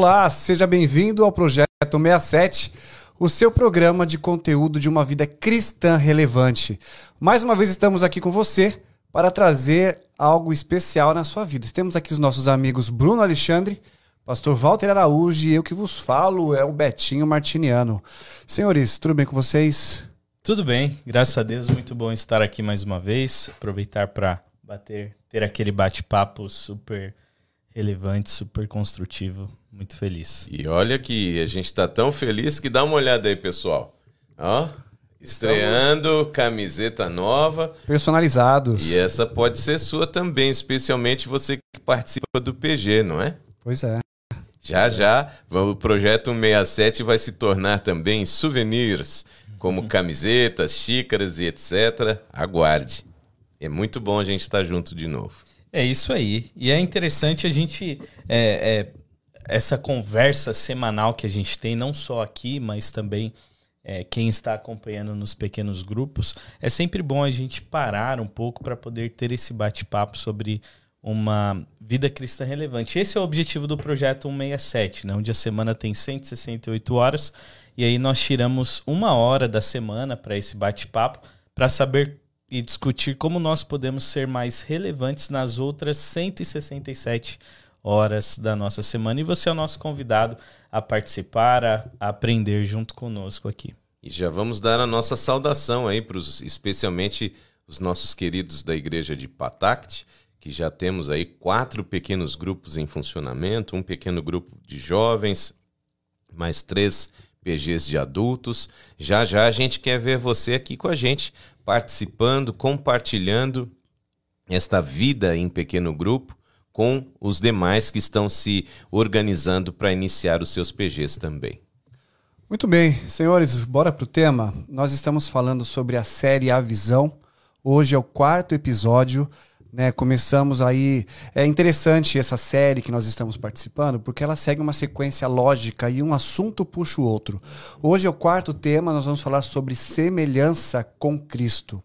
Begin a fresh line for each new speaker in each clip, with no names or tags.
Olá, seja bem-vindo ao Projeto 67, o seu programa de conteúdo de uma vida cristã relevante. Mais uma vez estamos aqui com você para trazer algo especial na sua vida. Temos aqui os nossos amigos Bruno Alexandre, Pastor Walter Araújo e eu que vos falo é o Betinho Martiniano. Senhores, tudo bem com vocês?
Tudo bem, graças a Deus, muito bom estar aqui mais uma vez. Aproveitar para bater, ter aquele bate-papo super relevante, super construtivo. Muito feliz.
E olha que a gente está tão feliz que dá uma olhada aí, pessoal. Ó, estreando Estamos... camiseta nova.
Personalizados.
E essa pode ser sua também, especialmente você que participa do PG, não é?
Pois é.
Já, já, o projeto 167 vai se tornar também souvenirs, como uhum. camisetas, xícaras e etc. Aguarde. É muito bom a gente estar junto de novo.
É isso aí. E é interessante a gente. É, é, essa conversa semanal que a gente tem, não só aqui, mas também é, quem está acompanhando nos pequenos grupos, é sempre bom a gente parar um pouco para poder ter esse bate-papo sobre uma vida cristã relevante. Esse é o objetivo do projeto 167, né? onde a semana tem 168 horas, e aí nós tiramos uma hora da semana para esse bate-papo, para saber e discutir como nós podemos ser mais relevantes nas outras 167 horas da nossa semana. E você é o nosso convidado a participar, a, aprender junto conosco aqui.
E já vamos dar a nossa saudação aí para os, especialmente os nossos queridos da igreja de Patact, que já temos aí quatro pequenos grupos em funcionamento, um pequeno grupo de jovens, mais três PGs de adultos. Já já a gente quer ver você aqui com a gente participando, compartilhando esta vida em pequeno grupo com os demais que estão se organizando para iniciar os seus PGs também.
Muito bem, senhores, bora para o tema. Nós estamos falando sobre a série A Visão. Hoje é o quarto episódio. Né, começamos aí. É interessante essa série que nós estamos participando, porque ela segue uma sequência lógica e um assunto puxa o outro. Hoje é o quarto tema, nós vamos falar sobre semelhança com Cristo.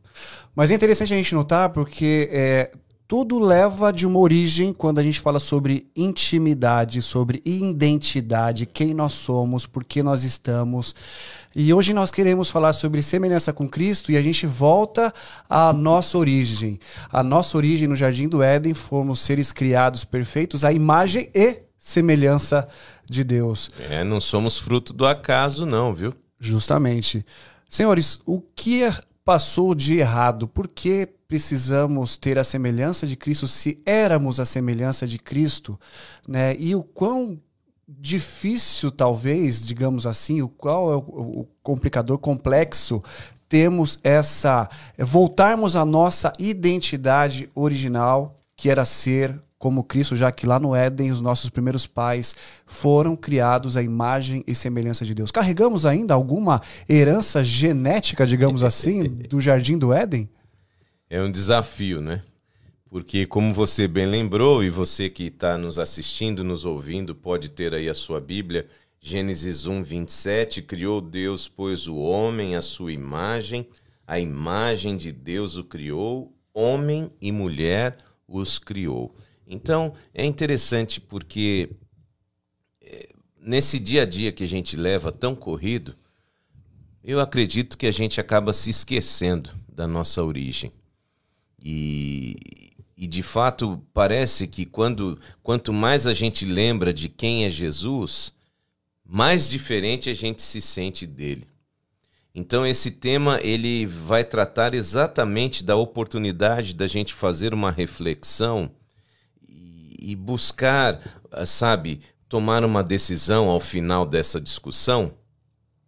Mas é interessante a gente notar porque é, tudo leva de uma origem quando a gente fala sobre intimidade, sobre identidade, quem nós somos, por que nós estamos. E hoje nós queremos falar sobre semelhança com Cristo e a gente volta à nossa origem. A nossa origem no Jardim do Éden fomos seres criados perfeitos à imagem e semelhança de Deus.
É, não somos fruto do acaso, não, viu?
Justamente. Senhores, o que passou de errado? Por que precisamos ter a semelhança de Cristo se éramos a semelhança de Cristo? Né? E o quão difícil, talvez, digamos assim, o qual é o, o complicador complexo temos essa voltarmos à nossa identidade original, que era ser como Cristo, já que lá no Éden os nossos primeiros pais foram criados à imagem e semelhança de Deus. Carregamos ainda alguma herança genética, digamos assim, do jardim do Éden?
É um desafio, né? Porque, como você bem lembrou, e você que está nos assistindo, nos ouvindo, pode ter aí a sua Bíblia, Gênesis 1, 27, criou Deus, pois o homem, a sua imagem, a imagem de Deus o criou, homem e mulher os criou. Então, é interessante porque é, nesse dia a dia que a gente leva tão corrido, eu acredito que a gente acaba se esquecendo da nossa origem. E, e de fato, parece que quando quanto mais a gente lembra de quem é Jesus, mais diferente a gente se sente dele. Então esse tema ele vai tratar exatamente da oportunidade da gente fazer uma reflexão e, e buscar, sabe, tomar uma decisão ao final dessa discussão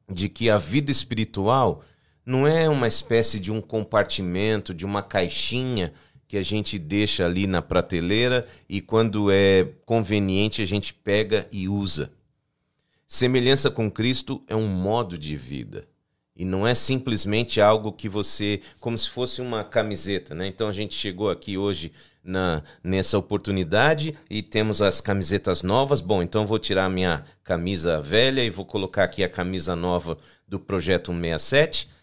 de que a vida espiritual não é uma espécie de um compartimento, de uma caixinha que a gente deixa ali na prateleira e quando é conveniente a gente pega e usa. Semelhança com Cristo é um modo de vida. E não é simplesmente algo que você, como se fosse uma camiseta, né? Então a gente chegou aqui hoje na nessa oportunidade e temos as camisetas novas. Bom, então vou tirar a minha camisa velha e vou colocar aqui a camisa nova do projeto 167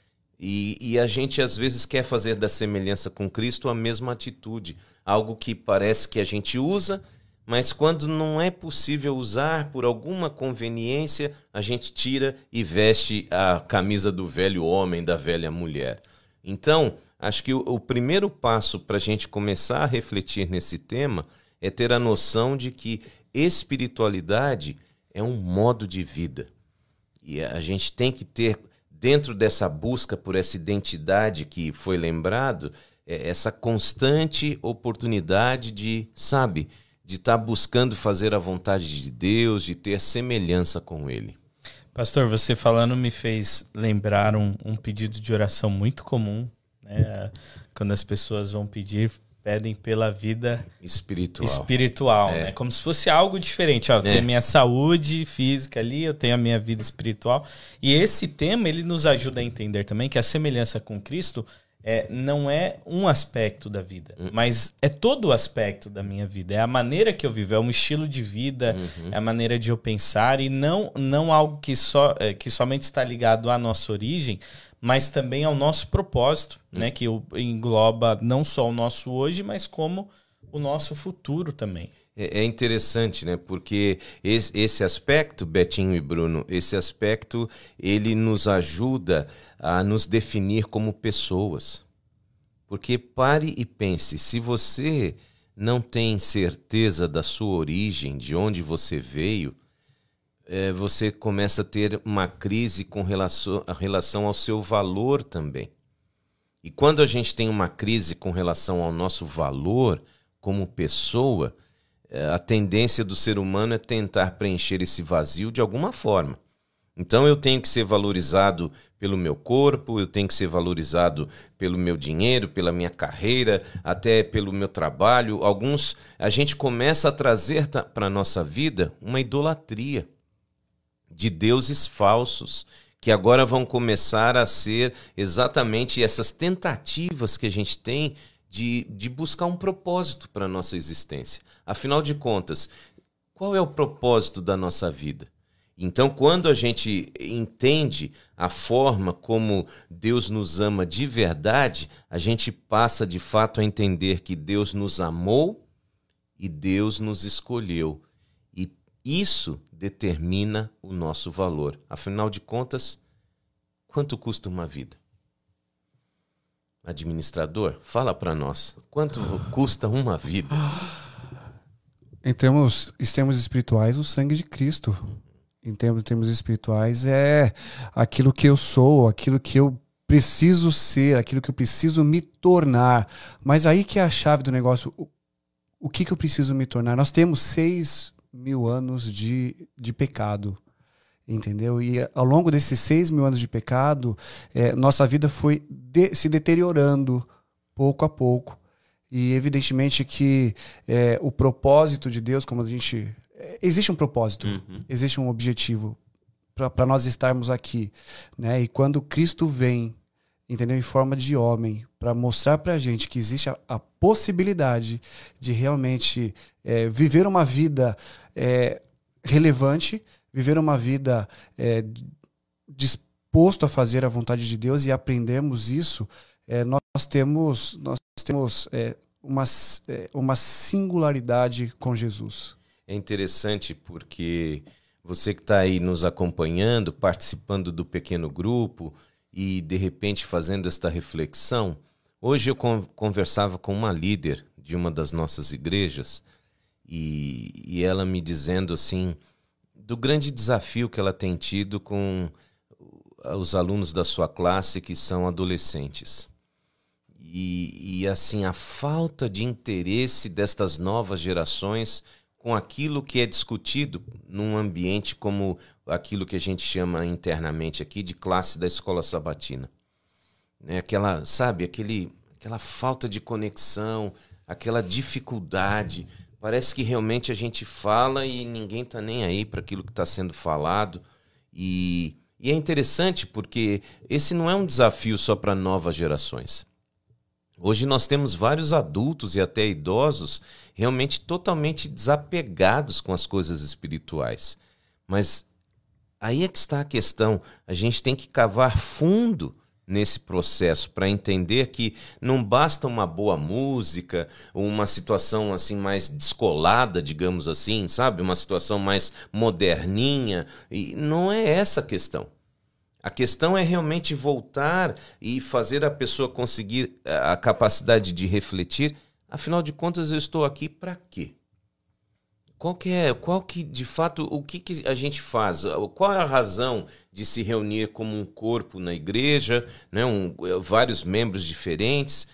e, e a gente às vezes quer fazer da semelhança com Cristo a mesma atitude, algo que parece que a gente usa, mas quando não é possível usar por alguma conveniência, a gente tira e veste a camisa do velho homem, da velha mulher. Então, acho que o, o primeiro passo para a gente começar a refletir nesse tema é ter a noção de que espiritualidade é um modo de vida. E a gente tem que ter, dentro dessa busca por essa identidade que foi lembrado, é, essa constante oportunidade de, sabe, de estar tá buscando fazer a vontade de Deus, de ter semelhança com Ele.
Pastor, você falando me fez lembrar um, um pedido de oração muito comum, né? Quando as pessoas vão pedir, pedem pela vida
espiritual,
espiritual é. né? Como se fosse algo diferente. Ó, eu tenho é. a minha saúde física ali, eu tenho a minha vida espiritual. E esse tema ele nos ajuda a entender também que a semelhança com Cristo é, não é um aspecto da vida, uhum. mas é todo o aspecto da minha vida. É a maneira que eu vivo, é um estilo de vida, uhum. é a maneira de eu pensar e não, não algo que, só, é, que somente está ligado à nossa origem, mas também ao nosso propósito, uhum. né? Que engloba não só o nosso hoje, mas como o nosso futuro também.
É, é interessante, né? Porque esse, esse aspecto, Betinho e Bruno, esse aspecto ele nos ajuda a nos definir como pessoas. Porque pare e pense, se você não tem certeza da sua origem, de onde você veio, é, você começa a ter uma crise com relação, relação ao seu valor também. E quando a gente tem uma crise com relação ao nosso valor como pessoa, é, a tendência do ser humano é tentar preencher esse vazio de alguma forma. Então eu tenho que ser valorizado pelo meu corpo, eu tenho que ser valorizado pelo meu dinheiro, pela minha carreira, até pelo meu trabalho. Alguns a gente começa a trazer para a nossa vida uma idolatria de deuses falsos, que agora vão começar a ser exatamente essas tentativas que a gente tem de, de buscar um propósito para a nossa existência. Afinal de contas, qual é o propósito da nossa vida? Então, quando a gente entende a forma como Deus nos ama de verdade, a gente passa de fato a entender que Deus nos amou e Deus nos escolheu. E isso determina o nosso valor. Afinal de contas, quanto custa uma vida? Administrador, fala para nós, quanto custa uma vida?
Em termos, em termos espirituais, o sangue de Cristo em termos, em termos espirituais, é aquilo que eu sou, aquilo que eu preciso ser, aquilo que eu preciso me tornar. Mas aí que é a chave do negócio. O, o que, que eu preciso me tornar? Nós temos seis mil anos de, de pecado. Entendeu? E ao longo desses seis mil anos de pecado, é, nossa vida foi de, se deteriorando pouco a pouco. E evidentemente que é, o propósito de Deus, como a gente existe um propósito, uhum. existe um objetivo para nós estarmos aqui, né? E quando Cristo vem, entendeu, em forma de homem, para mostrar para a gente que existe a, a possibilidade de realmente é, viver uma vida é, relevante, viver uma vida é, disposto a fazer a vontade de Deus e aprendermos isso, é, nós temos nós temos é, uma, é, uma singularidade com Jesus
é interessante porque você que está aí nos acompanhando, participando do pequeno grupo e de repente fazendo esta reflexão. Hoje eu conversava com uma líder de uma das nossas igrejas e, e ela me dizendo assim do grande desafio que ela tem tido com os alunos da sua classe que são adolescentes. E, e assim, a falta de interesse destas novas gerações com aquilo que é discutido num ambiente como aquilo que a gente chama internamente aqui de classe da escola sabatina. É aquela, sabe, aquele, aquela falta de conexão, aquela dificuldade. Parece que realmente a gente fala e ninguém está nem aí para aquilo que está sendo falado. E, e é interessante porque esse não é um desafio só para novas gerações. Hoje nós temos vários adultos e até idosos realmente totalmente desapegados com as coisas espirituais. Mas aí é que está a questão. A gente tem que cavar fundo nesse processo para entender que não basta uma boa música, uma situação assim mais descolada, digamos assim, sabe? Uma situação mais moderninha. E não é essa a questão. A questão é realmente voltar e fazer a pessoa conseguir eh, a capacidade de refletir. Afinal de contas, eu estou aqui para quê? Qual que é, qual que de fato, o que, que a gente faz? Qual é a razão de se reunir como um corpo na igreja, né? Um, vários membros diferentes?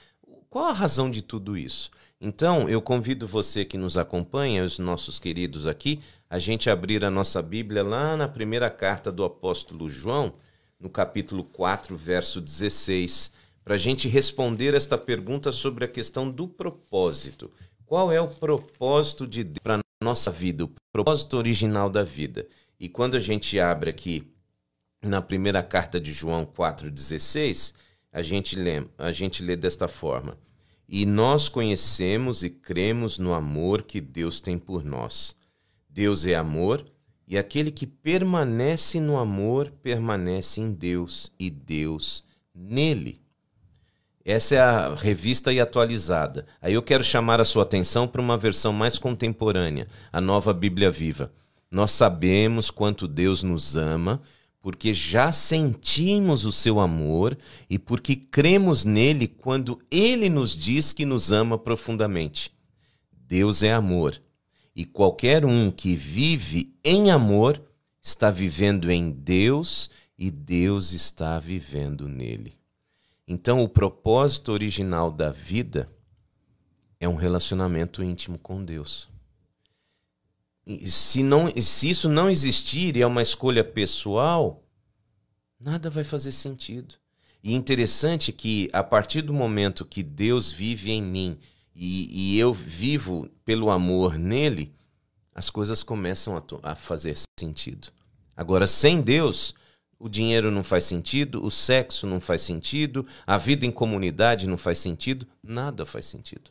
Qual a razão de tudo isso? Então, eu convido você que nos acompanha, os nossos queridos aqui, a gente abrir a nossa Bíblia lá na primeira carta do apóstolo João, no capítulo 4, verso 16, para a gente responder esta pergunta sobre a questão do propósito. Qual é o propósito de Deus para a nossa vida, o propósito original da vida? E quando a gente abre aqui na primeira carta de João 4,16, a gente a gente lê desta forma: E nós conhecemos e cremos no amor que Deus tem por nós. Deus é amor e aquele que permanece no amor permanece em Deus e Deus nele. Essa é a revista e atualizada. Aí eu quero chamar a sua atenção para uma versão mais contemporânea, a nova Bíblia Viva. Nós sabemos quanto Deus nos ama, porque já sentimos o seu amor e porque cremos nele quando ele nos diz que nos ama profundamente. Deus é amor e qualquer um que vive em amor está vivendo em Deus e Deus está vivendo nele. Então, o propósito original da vida é um relacionamento íntimo com Deus. Se, não, se isso não existir e é uma escolha pessoal, nada vai fazer sentido. E interessante que, a partir do momento que Deus vive em mim e, e eu vivo pelo amor nele, as coisas começam a, a fazer sentido. Agora, sem Deus, o dinheiro não faz sentido, o sexo não faz sentido, a vida em comunidade não faz sentido, nada faz sentido.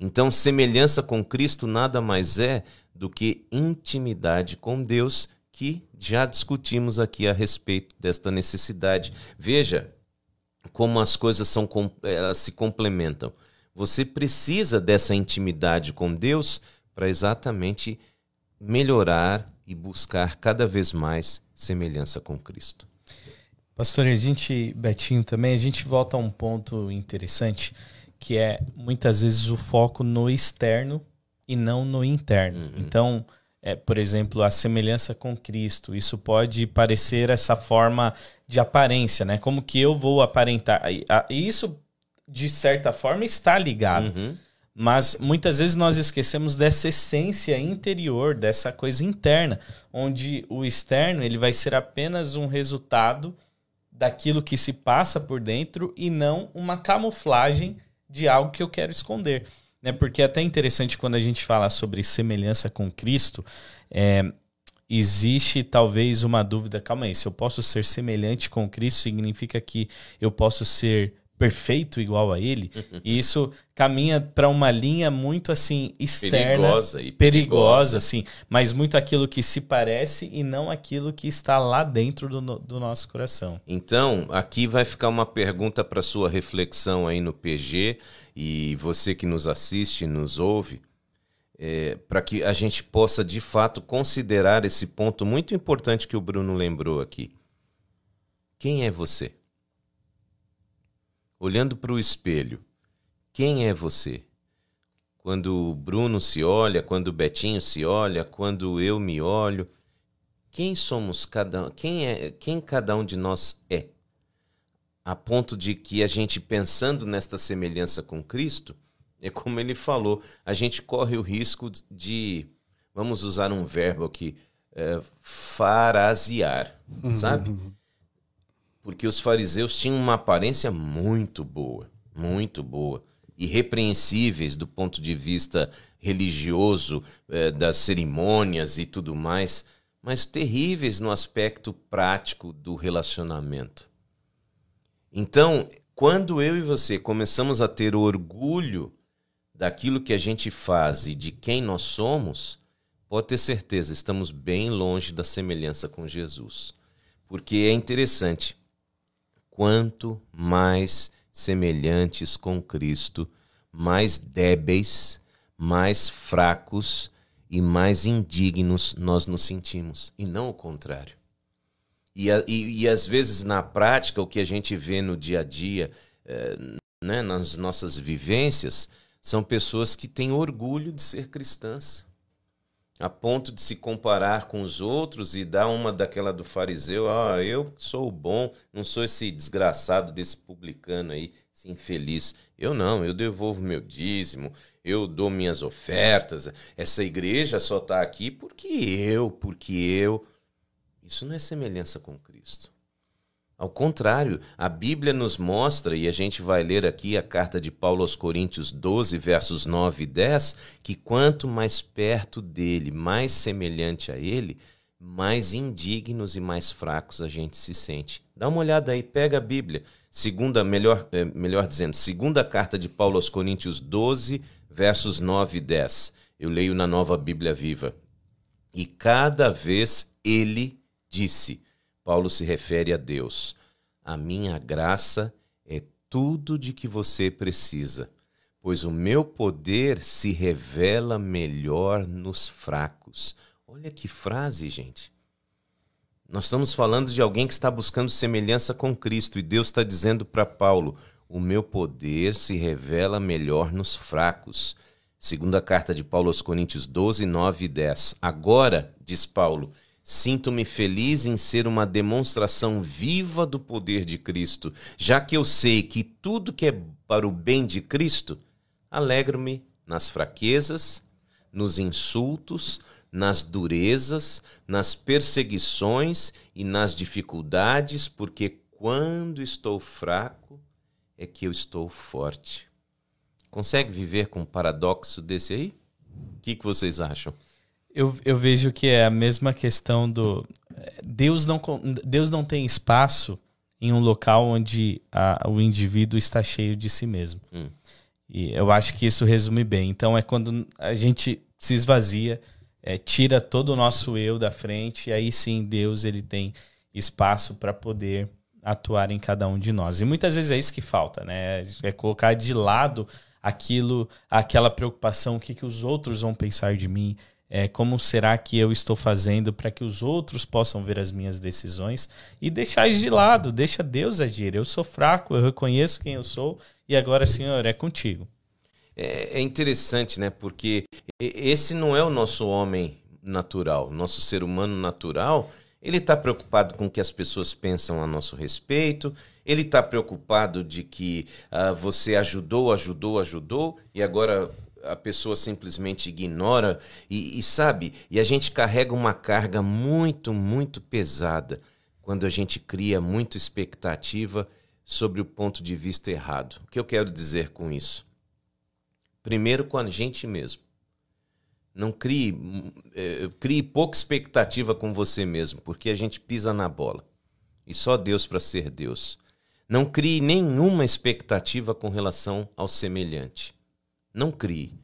Então, semelhança com Cristo nada mais é do que intimidade com Deus, que já discutimos aqui a respeito desta necessidade. Veja como as coisas são, elas se complementam. Você precisa dessa intimidade com Deus para exatamente melhorar e buscar cada vez mais semelhança com Cristo.
Pastor, a gente, Betinho, também, a gente volta a um ponto interessante, que é muitas vezes o foco no externo e não no interno. Uhum. Então, é, por exemplo, a semelhança com Cristo. Isso pode parecer essa forma de aparência, né? Como que eu vou aparentar? Isso de certa forma, está ligado. Uhum. Mas muitas vezes nós esquecemos dessa essência interior, dessa coisa interna, onde o externo ele vai ser apenas um resultado daquilo que se passa por dentro e não uma camuflagem de algo que eu quero esconder. Né? Porque é até interessante quando a gente fala sobre semelhança com Cristo, é, existe talvez uma dúvida. Calma aí, se eu posso ser semelhante com Cristo, significa que eu posso ser perfeito igual a ele. e isso caminha para uma linha muito assim externa, perigosa e perigosa, perigosa, assim, mas muito aquilo que se parece e não aquilo que está lá dentro do, do nosso coração.
Então, aqui vai ficar uma pergunta para sua reflexão aí no PG e você que nos assiste, nos ouve, é, para que a gente possa de fato considerar esse ponto muito importante que o Bruno lembrou aqui. Quem é você? Olhando para o espelho, quem é você? Quando o Bruno se olha, quando o Betinho se olha, quando eu me olho, quem somos cada quem é quem cada um de nós é? A ponto de que a gente pensando nesta semelhança com Cristo, é como ele falou, a gente corre o risco de vamos usar um verbo aqui, é, farasear, sabe? porque os fariseus tinham uma aparência muito boa, muito boa, irrepreensíveis do ponto de vista religioso, eh, das cerimônias e tudo mais, mas terríveis no aspecto prático do relacionamento. Então, quando eu e você começamos a ter orgulho daquilo que a gente faz e de quem nós somos, pode ter certeza, estamos bem longe da semelhança com Jesus. Porque é interessante, quanto mais semelhantes com Cristo, mais débeis, mais fracos e mais indignos nós nos sentimos, e não o contrário. E, e, e às vezes na prática, o que a gente vê no dia a dia, é, né, nas nossas vivências, são pessoas que têm orgulho de ser cristãs, a ponto de se comparar com os outros e dar uma daquela do fariseu: ah, eu sou o bom, não sou esse desgraçado desse publicano aí, esse infeliz. Eu não, eu devolvo meu dízimo, eu dou minhas ofertas. Essa igreja só está aqui porque eu, porque eu. Isso não é semelhança com Cristo. Ao contrário, a Bíblia nos mostra, e a gente vai ler aqui a carta de Paulo aos Coríntios 12, versos 9 e 10, que quanto mais perto dele, mais semelhante a ele, mais indignos e mais fracos a gente se sente. Dá uma olhada aí, pega a Bíblia. Segunda, melhor, é, melhor dizendo, segunda carta de Paulo aos Coríntios 12, versos 9 e 10. Eu leio na nova Bíblia viva. E cada vez ele disse Paulo se refere a Deus. A minha graça é tudo de que você precisa, pois o meu poder se revela melhor nos fracos. Olha que frase, gente. Nós estamos falando de alguém que está buscando semelhança com Cristo e Deus está dizendo para Paulo: o meu poder se revela melhor nos fracos. Segunda carta de Paulo aos Coríntios 12, 9 e 10. Agora, diz Paulo, Sinto-me feliz em ser uma demonstração viva do poder de Cristo, já que eu sei que tudo que é para o bem de Cristo, alegro-me nas fraquezas, nos insultos, nas durezas, nas perseguições e nas dificuldades, porque quando estou fraco é que eu estou forte. Consegue viver com um paradoxo desse aí? O que, que vocês acham?
Eu, eu vejo que é a mesma questão do. Deus não, Deus não tem espaço em um local onde a, o indivíduo está cheio de si mesmo. Hum. E eu acho que isso resume bem. Então é quando a gente se esvazia, é, tira todo o nosso eu da frente, e aí sim Deus ele tem espaço para poder atuar em cada um de nós. E muitas vezes é isso que falta, né? É colocar de lado aquilo, aquela preocupação, o que, que os outros vão pensar de mim, é, como será que eu estou fazendo para que os outros possam ver as minhas decisões e deixar isso de lado, deixa Deus agir. Eu sou fraco, eu reconheço quem eu sou e agora, Senhor, é contigo.
É, é interessante, né? Porque esse não é o nosso homem natural, nosso ser humano natural. Ele está preocupado com o que as pessoas pensam a nosso respeito. Ele está preocupado de que uh, você ajudou, ajudou, ajudou e agora a pessoa simplesmente ignora e, e, sabe, e a gente carrega uma carga muito, muito pesada quando a gente cria muita expectativa sobre o ponto de vista errado. O que eu quero dizer com isso? Primeiro com a gente mesmo. Não crie, é, crie pouca expectativa com você mesmo, porque a gente pisa na bola. E só Deus para ser Deus. Não crie nenhuma expectativa com relação ao semelhante. Não crie.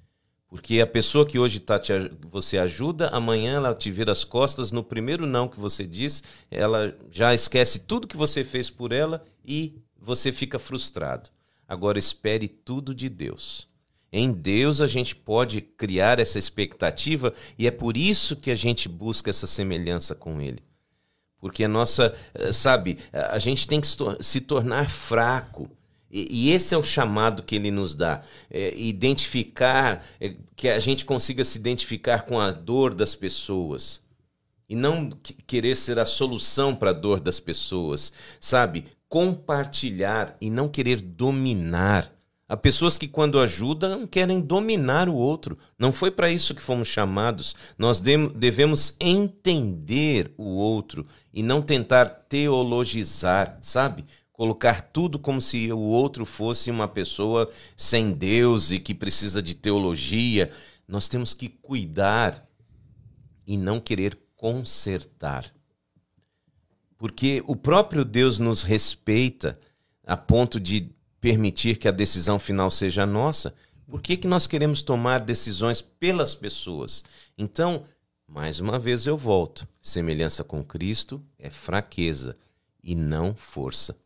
Porque a pessoa que hoje tá te, você ajuda, amanhã ela te vira as costas, no primeiro não que você diz, ela já esquece tudo que você fez por ela e você fica frustrado. Agora espere tudo de Deus. Em Deus a gente pode criar essa expectativa e é por isso que a gente busca essa semelhança com Ele. Porque a nossa, eh, sabe, a gente tem que se tornar fraco e, esse é o chamado que ele nos dá. É, identificar, é, que a gente consiga se identificar com a dor das pessoas. E não querer ser a solução para a dor das pessoas. Sabe? Compartilhar e não querer dominar. Há pessoas que, quando ajudam, querem dominar o outro. Não foi para isso que fomos chamados. Nós devemos entender o outro e não tentar teologizar, sabe? Colocar tudo como se o outro fosse uma pessoa sem Deus e que precisa de teologia. Nós temos que cuidar e não querer consertar. Porque o próprio Deus nos respeita a ponto de permitir que a decisão final seja nossa. Por que, que nós queremos tomar decisões pelas pessoas? Então, mais uma vez eu volto. Semelhança com Cristo é fraqueza e não força.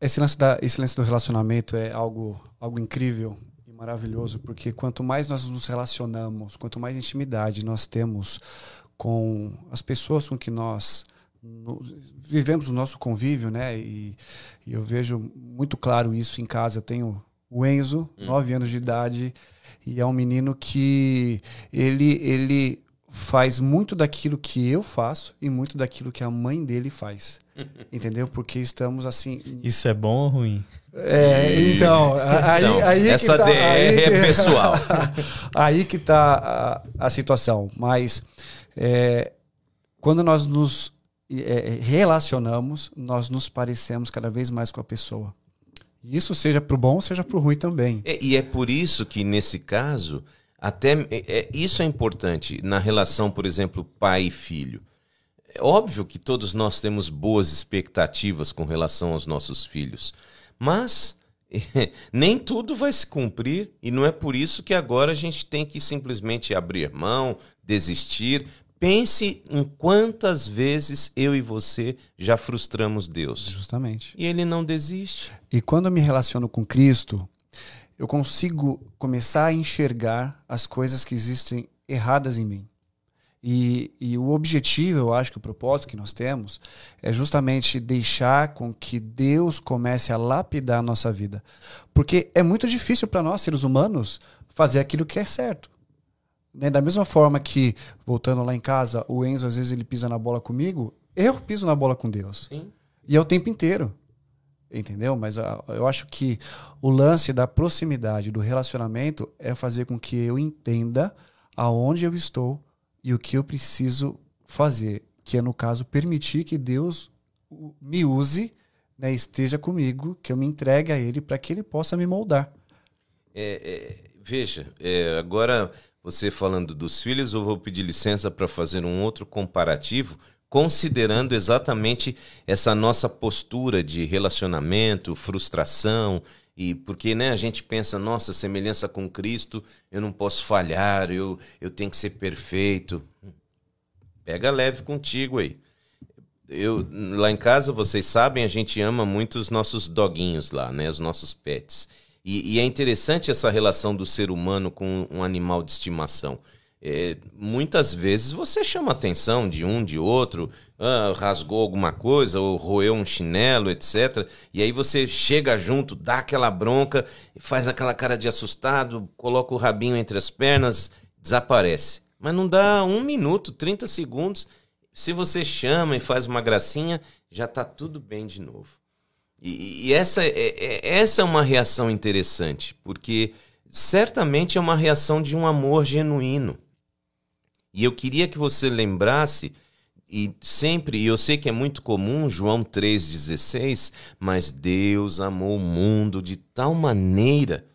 Esse lance, da, esse lance do relacionamento é algo, algo incrível e maravilhoso, porque quanto mais nós nos relacionamos, quanto mais intimidade nós temos com as pessoas com que nós vivemos o nosso convívio, né? E, e, eu vejo muito claro isso em casa. Eu tenho o Enzo, hum. nove anos de idade, e é um menino que ele, ele faz muito daquilo que eu faço e muito daquilo que a mãe dele faz. Entendeu? Porque estamos assim.
Isso é bom ou ruim?
É, então, aí, então, aí
essa
tá,
DR aí, é pessoal.
aí que tá a, a situação. Mas é, quando nós nos é, relacionamos, nós nos parecemos cada vez mais com a pessoa. Isso seja para o bom, seja para o ruim também.
É, e é por isso que, nesse caso, até é, é, isso é importante na relação, por exemplo, pai e filho. É óbvio que todos nós temos boas expectativas com relação aos nossos filhos, mas nem tudo vai se cumprir e não é por isso que agora a gente tem que simplesmente abrir mão, desistir, Pense em quantas vezes eu e você já frustramos Deus.
Justamente.
E ele não desiste.
E quando eu me relaciono com Cristo, eu consigo começar a enxergar as coisas que existem erradas em mim. E, e, o objetivo, eu acho que o propósito que nós temos é justamente deixar com que Deus comece a lapidar a nossa vida. Porque é muito difícil para nós, seres humanos, fazer aquilo que é certo. Né? Da mesma forma que, voltando lá em casa, o Enzo às vezes ele pisa na bola comigo, eu piso na bola com Deus. Sim. E é o tempo inteiro. Entendeu? Mas uh, eu acho que o lance da proximidade, do relacionamento, é fazer com que eu entenda aonde eu estou e o que eu preciso fazer. Que é, no caso, permitir que Deus me use, né, esteja comigo, que eu me entregue a Ele para que Ele possa me moldar.
É, é, veja, é, agora você falando dos filhos, eu vou pedir licença para fazer um outro comparativo, considerando exatamente essa nossa postura de relacionamento, frustração, e porque né, a gente pensa, nossa, semelhança com Cristo, eu não posso falhar, eu, eu tenho que ser perfeito. Pega leve contigo aí. Eu, lá em casa, vocês sabem, a gente ama muito os nossos doguinhos lá, né? Os nossos pets. E, e, é interessante essa relação do ser humano com um animal de estimação. É, muitas vezes você chama atenção de um, de outro, ah, rasgou alguma coisa, ou roeu um chinelo, etc. E aí você chega junto, dá aquela bronca, faz aquela cara de assustado, coloca o rabinho entre as pernas, desaparece. Mas não dá um minuto, 30 segundos. Se você chama e faz uma gracinha, já está tudo bem de novo. E, e essa, é, é, essa é uma reação interessante, porque certamente é uma reação de um amor genuíno. E eu queria que você lembrasse, e sempre, e eu sei que é muito comum, João 3,16, mas Deus amou o mundo de tal maneira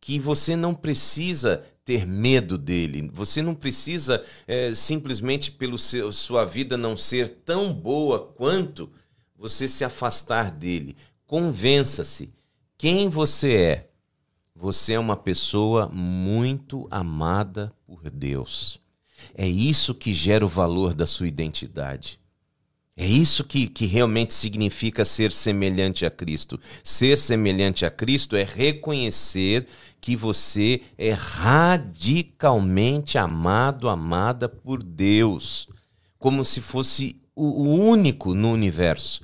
que você não precisa ter medo dele. Você não precisa é, simplesmente pelo seu, sua vida não ser tão boa quanto você se afastar dele. Convença-se quem você é. Você é uma pessoa muito amada por Deus. É isso que gera o valor da sua identidade. É isso que, que realmente significa ser semelhante a Cristo. Ser semelhante a Cristo é reconhecer que você é radicalmente amado, amada por Deus, como se fosse o único no universo.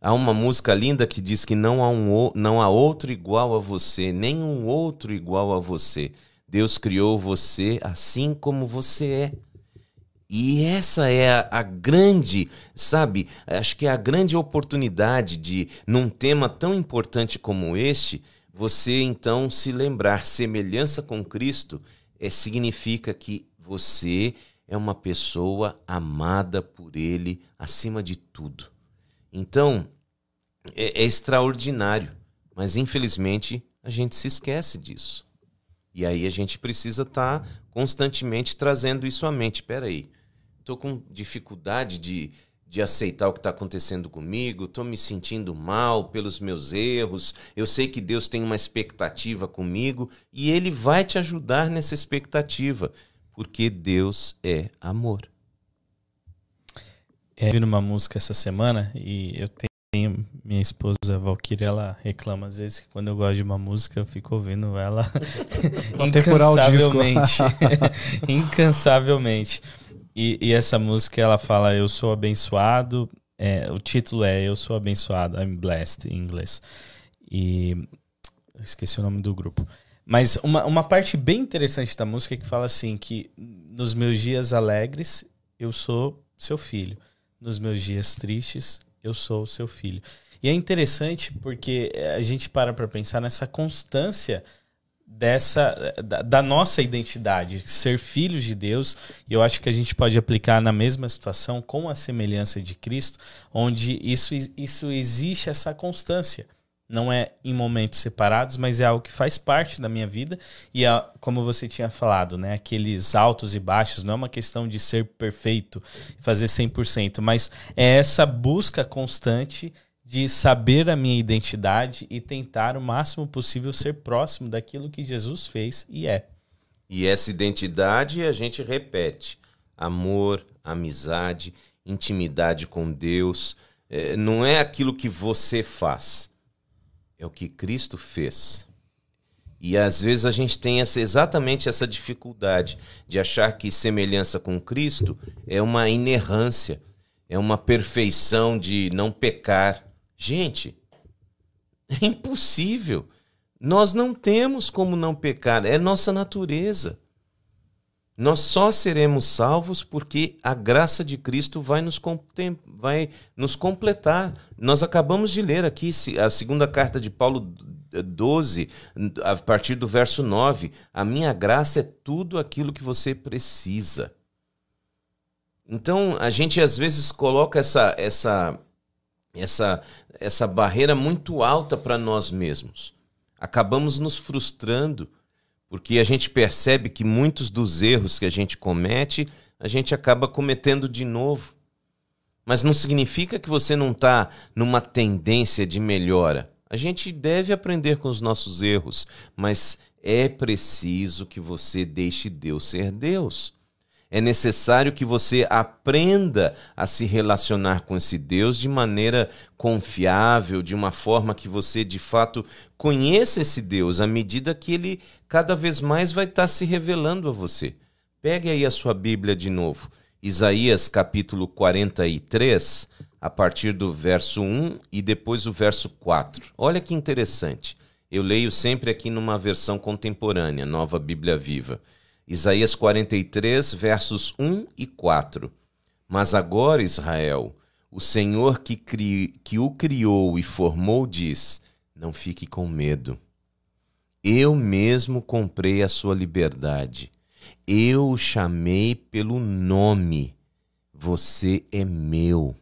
Há uma música linda que diz que não há, um, não há outro igual a você, nenhum outro igual a você. Deus criou você assim como você é. E essa é a, a, grande, sabe, acho que é a grande oportunidade de, num tema tão importante como este, você então se lembrar: semelhança com Cristo é, significa que você é uma pessoa amada por Ele acima de tudo. Então, é, é extraordinário, mas infelizmente a gente se esquece disso. E aí a gente precisa estar tá constantemente trazendo isso à mente. Espera aí, estou com dificuldade de, de aceitar o que está acontecendo comigo, estou me sentindo mal pelos meus erros, eu sei que Deus tem uma expectativa comigo e Ele vai te ajudar nessa expectativa, porque Deus é amor
é, vi numa música essa semana e eu tenho Tem minha esposa Valkyria, ela reclama às vezes que quando eu gosto de uma música eu fico ouvindo ela incansavelmente. incansavelmente. E, e, essa música ela fala Eu sou abençoado. É, o título é Eu sou abençoado, I'm blessed em inglês. E eu esqueci o nome do grupo. Mas uma, uma parte bem interessante da música é que fala assim que nos meus dias alegres eu sou seu filho. Nos meus dias tristes eu sou seu filho. E é interessante porque a gente para para pensar nessa constância dessa da, da, nossa identidade, ser filhos de Deus. E eu acho que a gente pode aplicar na mesma situação com a semelhança de Cristo, onde isso, isso existe essa constância. Não é em momentos separados, mas é algo que faz parte da minha vida. E é, como você tinha falado, né, aqueles altos e baixos, não é uma questão de ser perfeito, fazer 100%, mas é essa busca constante de saber a minha identidade e tentar o máximo possível ser próximo daquilo que Jesus fez e é.
E essa identidade a gente repete: amor, amizade, intimidade com Deus. É, não é aquilo que você faz, é o que Cristo fez. E às vezes a gente tem essa, exatamente essa dificuldade de achar que semelhança com Cristo é uma inerrância, é uma perfeição de não pecar. Gente, é impossível. Nós não temos como não pecar, é nossa natureza. Nós só seremos salvos porque a graça de Cristo vai nos, vai nos completar. Nós acabamos de ler aqui a segunda carta de Paulo 12, a partir do verso 9. A minha graça é tudo aquilo que você precisa. Então, a gente às vezes coloca essa, essa, essa, essa barreira muito alta para nós mesmos. Acabamos nos frustrando, porque a gente percebe que muitos dos erros que a gente comete, a gente acaba cometendo de novo. Mas não significa que você não está numa tendência de melhora. A gente deve aprender com os nossos erros, mas é preciso que você deixe Deus ser Deus. É necessário que você aprenda a se relacionar com esse Deus de maneira confiável, de uma forma que você de fato conheça esse Deus à medida que ele cada vez mais vai estar se revelando a você. Pegue aí a sua Bíblia de novo. Isaías capítulo 43, a partir do verso 1 e depois o verso 4. Olha que interessante. Eu leio sempre aqui numa versão contemporânea, Nova Bíblia Viva. Isaías 43, versos 1 e 4. Mas agora, Israel, o Senhor que, cri... que o criou e formou diz: Não fique com medo. Eu mesmo comprei a sua liberdade. Eu o chamei pelo nome. Você é meu.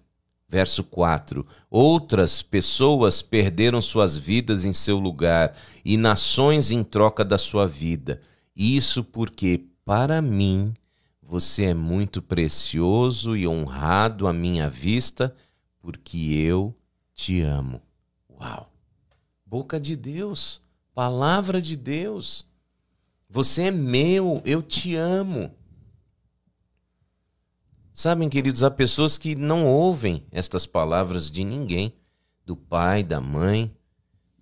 Verso 4: Outras pessoas perderam suas vidas em seu lugar e nações em troca da sua vida. Isso porque, para mim, você é muito precioso e honrado à minha vista, porque eu te amo. Uau! Boca de Deus, palavra de Deus. Você é meu, eu te amo. Sabem, queridos, há pessoas que não ouvem estas palavras de ninguém, do pai, da mãe,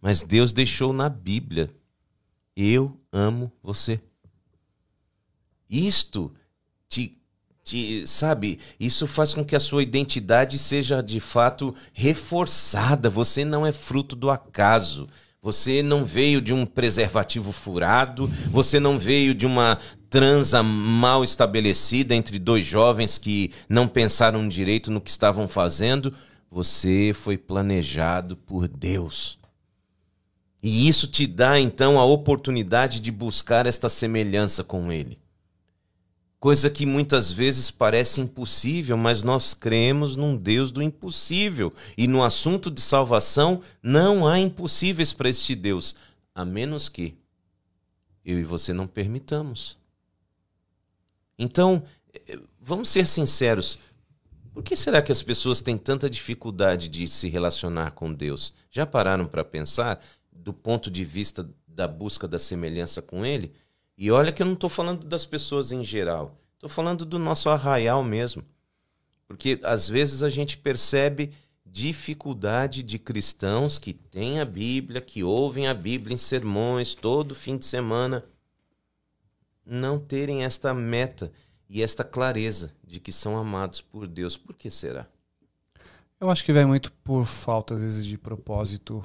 mas Deus deixou na Bíblia eu amo você. Isto te, te, sabe, isso faz com que a sua identidade seja de fato reforçada. Você não é fruto do acaso. Você não veio de um preservativo furado, você não veio de uma transa mal estabelecida entre dois jovens que não pensaram direito no que estavam fazendo. Você foi planejado por Deus. E isso te dá então a oportunidade de buscar esta semelhança com Ele. Coisa que muitas vezes parece impossível, mas nós cremos num Deus do impossível. E no assunto de salvação, não há impossíveis para este Deus, a menos que eu e você não permitamos. Então, eh, vamos ser sinceros. Por que será que as pessoas têm tanta dificuldade de se relacionar com Deus? Já pararam para pensar? Do ponto de vista da busca da semelhança com ele. E olha que eu não estou falando das pessoas em geral, estou falando do nosso arraial mesmo. Porque às vezes a gente percebe dificuldade de cristãos que têm a Bíblia, que ouvem a Bíblia em sermões todo fim de semana, não terem esta meta e esta clareza de que são amados por Deus. Por que será?
Eu acho que vem muito por falta, às vezes, de propósito,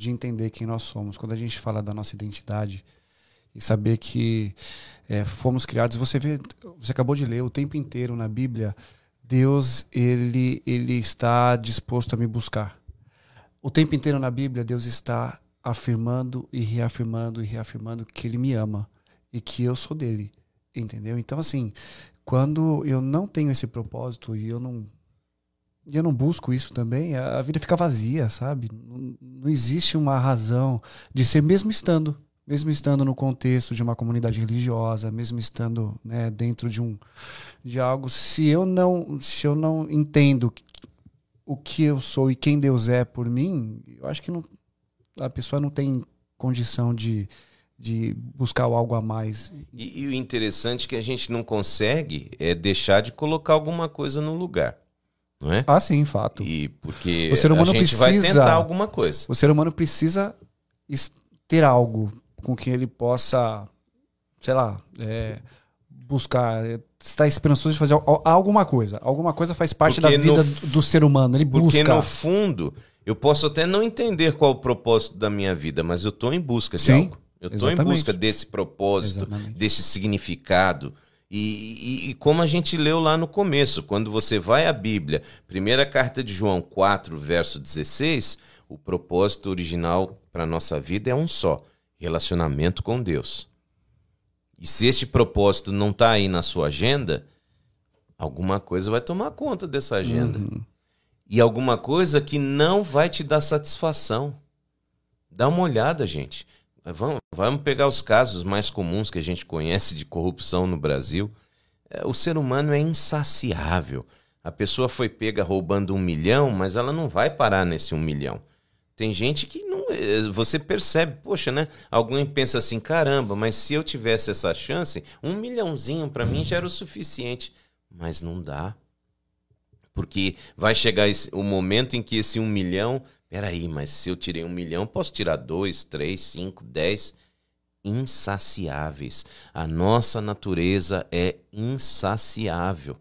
de entender quem nós somos. Quando a gente fala da nossa identidade e saber que é, fomos criados, você vê, você acabou de ler o tempo inteiro na Bíblia, Deus ele ele está disposto a me buscar. O tempo inteiro na Bíblia, Deus está afirmando e reafirmando e reafirmando que Ele me ama e que eu sou dele, entendeu? Então assim, quando eu não tenho esse propósito e eu não e eu não busco isso também, a vida fica vazia, sabe? Não, não existe uma razão de ser mesmo estando, mesmo estando no contexto de uma comunidade religiosa, mesmo estando né, dentro de um de algo, se eu não se eu não entendo o que eu sou e quem Deus é por mim, eu acho que não, a pessoa não tem condição de, de buscar algo a mais.
E, e o interessante é que a gente não consegue é deixar de colocar alguma coisa no lugar. Não é?
Ah, sim, fato.
E porque
O ser humano
a gente
precisa-
vai tentar alguma coisa.
O ser humano precisa ter algo com que ele possa, sei lá, é, buscar, é, estar esperançoso de fazer al- alguma coisa. Alguma coisa faz parte
Porque
da vida
no
do- ser humano. Ele
Porque
busca.
no fundo, eu posso até não entender qual o propósito da minha vida, mas eu estou em busca de
Sim,
algo. Eu estou em busca desse propósito,
Exatamente.
desse significado. E, e- e como a gente leu lá no começo, quando você vai à Bíblia, primeira carta de João 4, verso 16, o propósito original para a nossa vida é um só: relacionamento com Deus. E se este propósito não está aí na sua agenda, alguma coisa vai tomar conta dessa agenda.
Uhum.
E alguma coisa que não vai te dar satisfação. Dá uma olhada, gente. Vamos, vamos pegar os casos mais comuns que a gente conhece de corrupção no Brasil. É, O ser humano é insaciável. A pessoa foi pega roubando um milhão, mas ela não vai parar nesse um milhão. Tem gente que não. eh, Você percebe, poxa, né? Alguém pensa assim: caramba, mas se eu tivesse essa chance, um milhãozinho para mim já era o suficiente. Mas não dá. Porque vai chegar esse- o momento em que esse um milhão. Peraí, mas se eu tirei um milhão, posso tirar dois, três, cinco, dez. Insaciáveis. A nossa natureza é insaciável.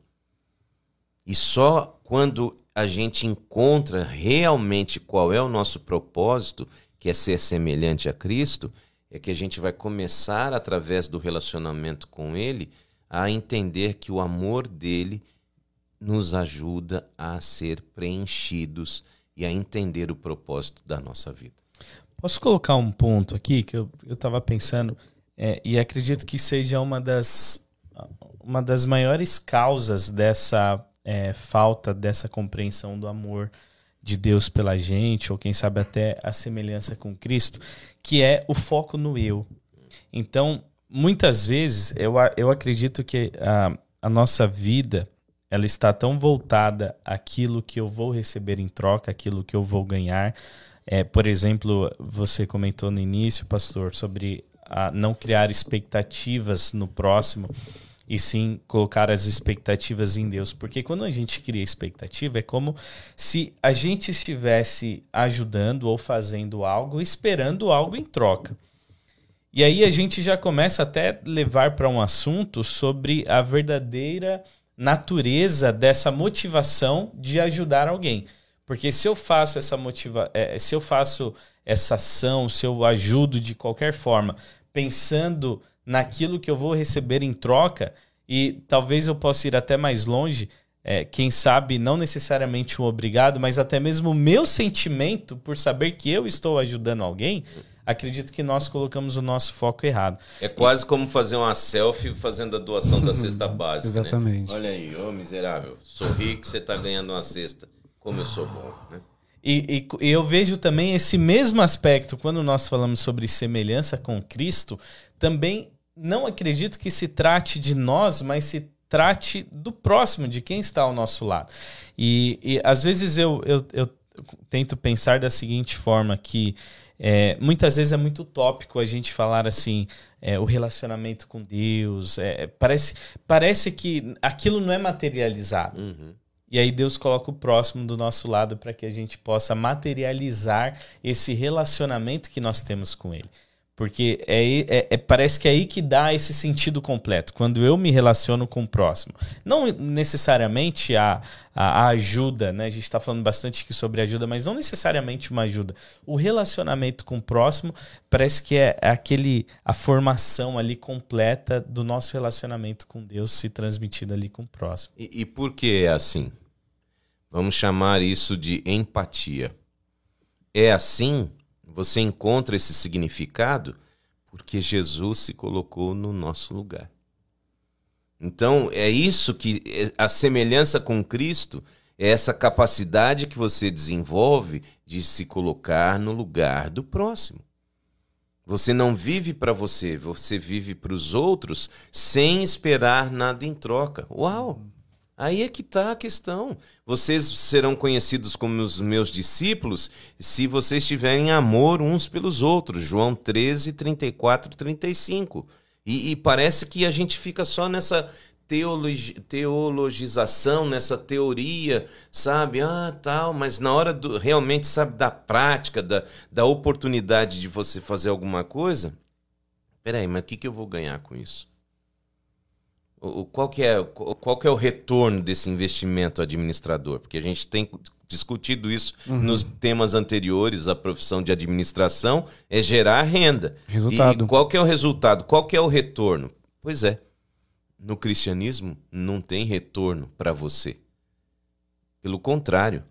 E só quando a gente encontra realmente qual é o nosso propósito, que é ser semelhante a Cristo, é que a gente vai começar, através do relacionamento com Ele, a entender que o amor dele nos ajuda a ser preenchidos e a entender o propósito da nossa vida.
Posso colocar um ponto aqui que eu estava pensando é, e acredito que seja uma das, uma das maiores causas dessa é, falta dessa compreensão do amor de Deus pela gente, ou quem sabe até a semelhança com Cristo, que é o foco no eu. Então, muitas vezes, eu, eu acredito que a, a nossa vida ela está tão voltada àquilo que eu vou receber em troca, aquilo que eu vou ganhar. É, por exemplo, você comentou no início, pastor, sobre a não criar expectativas no próximo e sim colocar as expectativas em Deus. Porque quando a gente cria expectativa, é como se a gente estivesse ajudando ou fazendo algo, esperando algo em troca. E aí a gente já começa até levar para um assunto sobre a verdadeira natureza dessa motivação de ajudar alguém. Porque se eu faço essa motiva eh, se eu faço essa ação, se eu ajudo de qualquer forma, pensando naquilo que eu vou receber em troca, e talvez eu possa ir até mais longe, é, quem sabe não necessariamente um obrigado, mas até mesmo o meu sentimento por saber que eu estou ajudando alguém, acredito que nós colocamos o nosso foco errado.
É quase como fazer uma selfie fazendo a doação da cesta básica.
Exatamente.
Né? Olha aí, ô miserável, sorri que você tá ganhando uma cesta. Como eu sou bom, né?
E, e- e eu vejo também esse mesmo aspecto quando nós falamos sobre semelhança com Cristo. Também não acredito que se trate de nós, mas se trate do próximo, de quem está ao nosso lado. E, e às vezes eu, eu, eu tento pensar da seguinte forma: que é, muitas vezes é muito utópico a gente falar assim, é, o relacionamento com Deus. é, parece, parece que aquilo não é materializado.
Uhum.
E aí Deus coloca o próximo do nosso lado para que a gente possa materializar esse relacionamento que nós temos com Ele. Porque é, é, é, parece que é aí que dá esse sentido completo, quando eu me relaciono com o próximo. Não necessariamente a, a, a ajuda, né? A gente está falando bastante aqui sobre ajuda, mas não necessariamente uma ajuda. O relacionamento com o próximo parece que é, é aquele a formação ali completa do nosso relacionamento com Deus se transmitindo ali com o próximo.
E, e por que é assim? Vamos chamar isso de empatia. É assim você encontra esse significado porque Jesus se colocou no nosso lugar. Então, é isso que é, a semelhança com Cristo é essa capacidade que você desenvolve de se colocar no lugar do próximo. Você não vive para você, você vive para os outros sem esperar nada em troca. Uau! Aí é que está a questão. Vocês serão conhecidos como os meus discípulos se vocês tiverem amor uns pelos outros. João 13, 34, 35. E, e parece que a gente fica só nessa teologi teologização, nessa teoria, sabe? Ah, tal, mas na hora do, realmente, sabe, da prática, da, da oportunidade de você fazer alguma coisa, peraí, mas o que, que eu vou ganhar com isso? Qual, que é, qual que é o retorno desse investimento administrador? Porque a gente tem discutido isso uhum. nos temas anteriores, a profissão de administração é gerar renda.
Resultado.
E qual que é o resultado? Qual que é o retorno? Pois é, no cristianismo não tem retorno para você. Pelo contrário,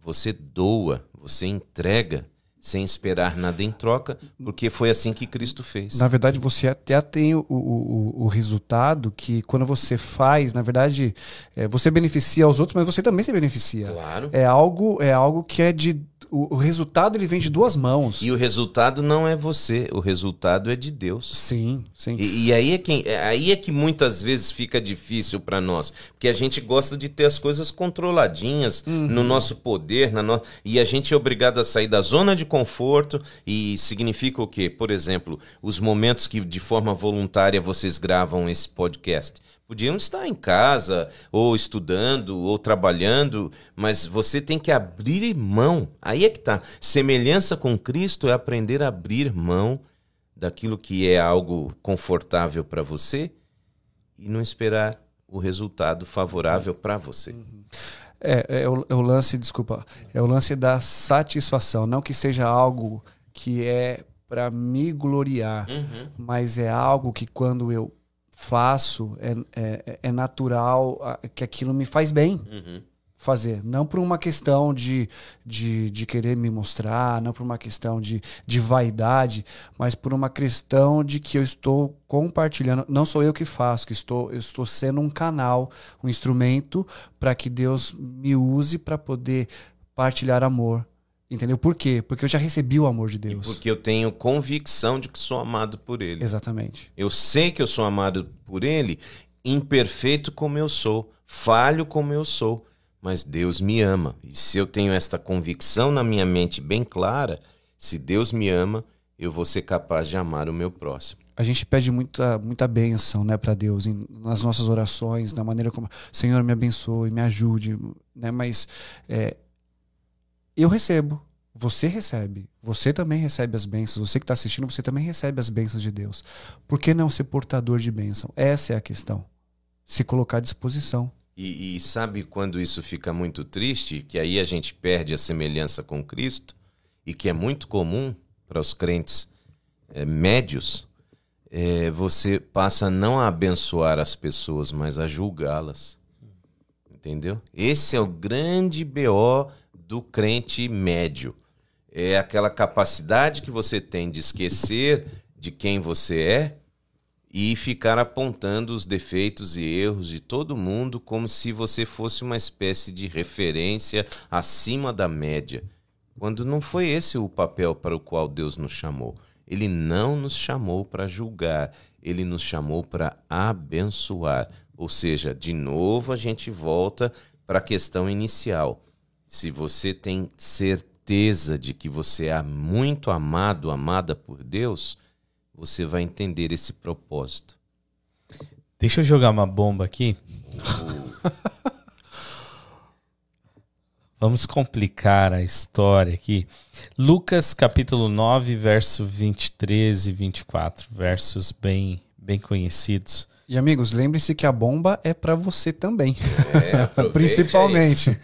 você doa, você entrega sem esperar nada em troca, porque foi assim que Cristo fez.
Na verdade, você até tem o, o, o resultado que quando você faz, na verdade, é, você beneficia aos outros, mas você também se beneficia.
Claro.
É algo, é algo que é de o, o, resultado ele vem de duas mãos.
E o resultado não é você, o resultado é de Deus.
Sim, sim.
E, e aí, é que, aí é que muitas vezes fica difícil para nós, porque a gente gosta de ter as coisas controladinhas uhum. no nosso poder, na no... e a gente é obrigado a sair da zona de conforto e significa o quê? Por exemplo, os momentos que de forma voluntária vocês gravam esse podcast. Podiam estar em casa, ou estudando, ou trabalhando, mas você tem que abrir mão. Aí é que está. Semelhança com Cristo é aprender a abrir mão daquilo que é algo confortável para você e não esperar o resultado favorável para você.
É, é, o, é o lance, desculpa, é o lance da satisfação. Não que seja algo que é para me gloriar, uhum. mas é algo que quando eu faço, é, é, é natural que aquilo me faz bem uhum. Fazer. Não por uma questão de, de, de querer me mostrar, não por uma questão de, de vaidade, mas por uma questão de que eu estou compartilhando. Não sou eu que faço, que estou, eu estou sendo um canal, um instrumento para que Deus me use para poder partilhar amor, Entendeu? Por quê? Porque eu já recebi o amor de Deus.
E porque eu tenho convicção de que sou amado por Ele.
Exatamente.
Eu sei que eu sou amado por Ele, imperfeito como eu sou, falho como eu sou, mas Deus me ama. E se eu tenho esta convicção na minha mente bem clara, se Deus me ama, eu vou ser capaz de amar o meu próximo.
A gente pede muita, muita bênção né, para Deus em, nas nossas orações, na maneira como. Senhor, me abençoe, me ajude. Né? Mas é, eu recebo, você recebe, você também recebe as bênçãos, você que está assistindo, você também recebe as bênçãos de Deus. Por que não ser portador de bênção? Essa é a questão. Se colocar à disposição.
E, e, sabe quando isso fica muito triste? Que aí a gente perde a semelhança com Cristo e que é muito comum para os crentes é, médios. É, você passa não a abençoar as pessoas, mas a julgá-las. Entendeu? Esse é o grande BO do crente médio. É aquela capacidade que você tem de esquecer de quem você é e ficar apontando os defeitos e erros de todo mundo como se você fosse uma espécie de referência acima da média. Quando não foi esse o papel para o qual Deus nos chamou. Ele não nos chamou para julgar, ele nos chamou para abençoar. Ou seja, de novo a gente volta para a questão inicial. Se você tem certeza de que você é muito amado, amada por Deus, você vai entender esse propósito.
Deixa eu jogar uma bomba aqui. Vamos complicar a história aqui. Lucas capítulo 9, verso 23 e 24, versos bem, bem conhecidos.
E amigos, lembre-se que a bomba é para você também.
É,
Principalmente.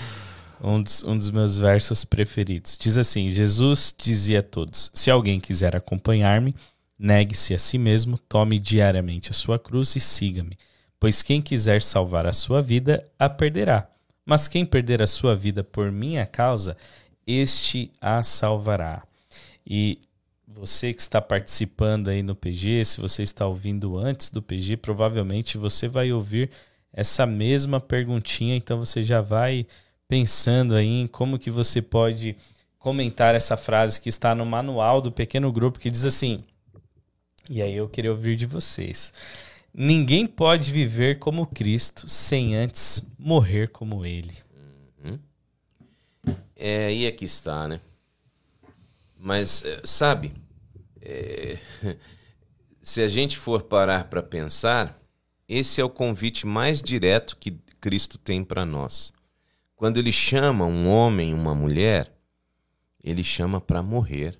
um, dos, um dos meus versos preferidos. Diz assim: Jesus dizia a todos: Se alguém quiser acompanhar-me, negue-se a si mesmo, tome diariamente a sua cruz e siga-me. Pois quem quiser salvar a sua vida, a perderá mas quem perder a sua vida por minha causa, este a salvará. E você que está participando aí no PG, se você está ouvindo antes do PG, provavelmente você vai ouvir essa mesma perguntinha, então você já vai pensando aí em como que você pode comentar essa frase que está no manual do pequeno grupo que diz assim: E aí eu queria ouvir de vocês. Ninguém pode viver como Cristo sem antes morrer como Ele.
Uhum. É aí é que está, né? Mas, é, sabe, é... se a gente for parar para pensar, esse é o convite mais direto que Cristo tem para nós. Quando ele chama um homem, uma mulher, ele chama para morrer.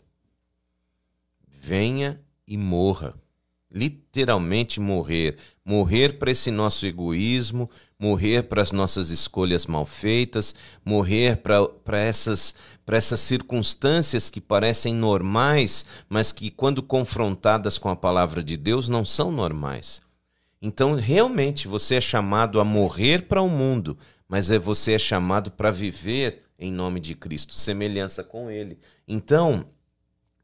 Venha e morra literalmente morrer. Morrer para esse nosso egoísmo, morrer para as nossas escolhas mal feitas, morrer para essas, essas circunstâncias que parecem normais, mas que, quando confrontadas com a palavra de Deus, não são normais. Então, realmente, você é chamado a morrer para o mundo, mas é você é chamado para viver em nome de Cristo, semelhança com Ele. Então,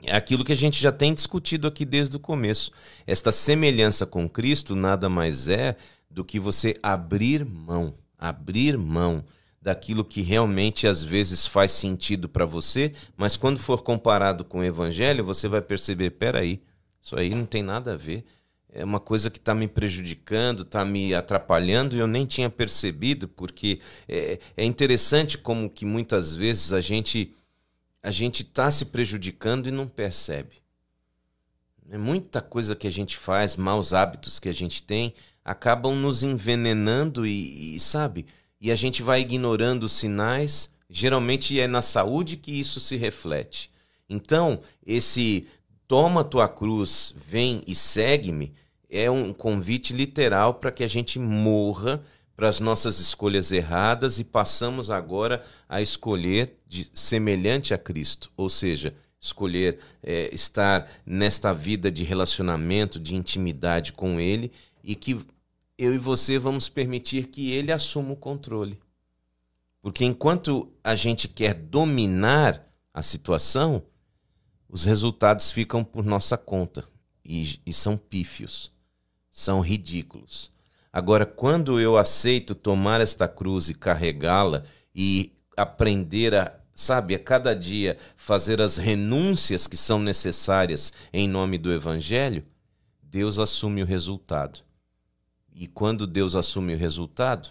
é aquilo que a gente já tem discutido aqui desde o começo. Esta semelhança com Cristo nada mais é do que você abrir mão, abrir mão daquilo que realmente às vezes faz sentido para você, mas quando for comparado com o evangelho, você vai perceber, peraí, isso aí não tem nada a ver. É uma coisa que está me prejudicando, está me atrapalhando e eu nem tinha percebido, porque é, é interessante como que muitas vezes a gente a gente está se prejudicando e não percebe. É muita coisa que a gente faz, maus hábitos que a gente tem, acabam nos envenenando e, e sabe? E a gente vai ignorando os sinais. Geralmente é na saúde que isso se reflete. Então, esse toma tua cruz, vem e segue-me é um convite literal para que a gente morra para as nossas escolhas erradas e passamos agora a escolher de semelhante a Cristo, ou seja, escolher é, estar nesta vida de relacionamento, de intimidade com Ele e que eu e você vamos permitir que Ele assuma o controle. Porque enquanto a gente quer dominar a situação, os resultados ficam por nossa conta e, e são pífios, são ridículos. Agora, quando eu aceito tomar esta cruz e carregá-la e aprender a, sabe, a cada dia fazer as renúncias que são necessárias em nome do Evangelho, Deus assume o resultado. E quando Deus assume o resultado,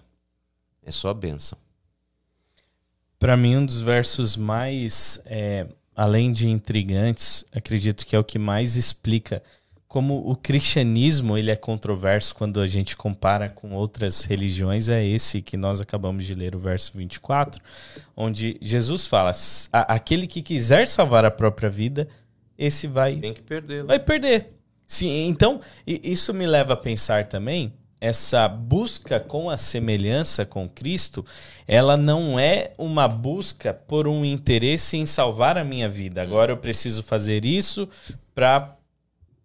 é só bênção.
Para mim, um dos versos mais, é, além de intrigantes, acredito que é o que mais explica como o cristianismo ele é controverso quando a gente compara com outras religiões, é esse que nós acabamos de ler, o verso 24, onde Jesus fala: aquele que quiser salvar a própria vida, esse vai.
Tem que perder.
Vai perder. Sim, então, isso me leva a pensar também essa busca com a semelhança com Cristo, ela não é uma busca por um interesse em salvar a minha vida. Agora eu preciso fazer isso para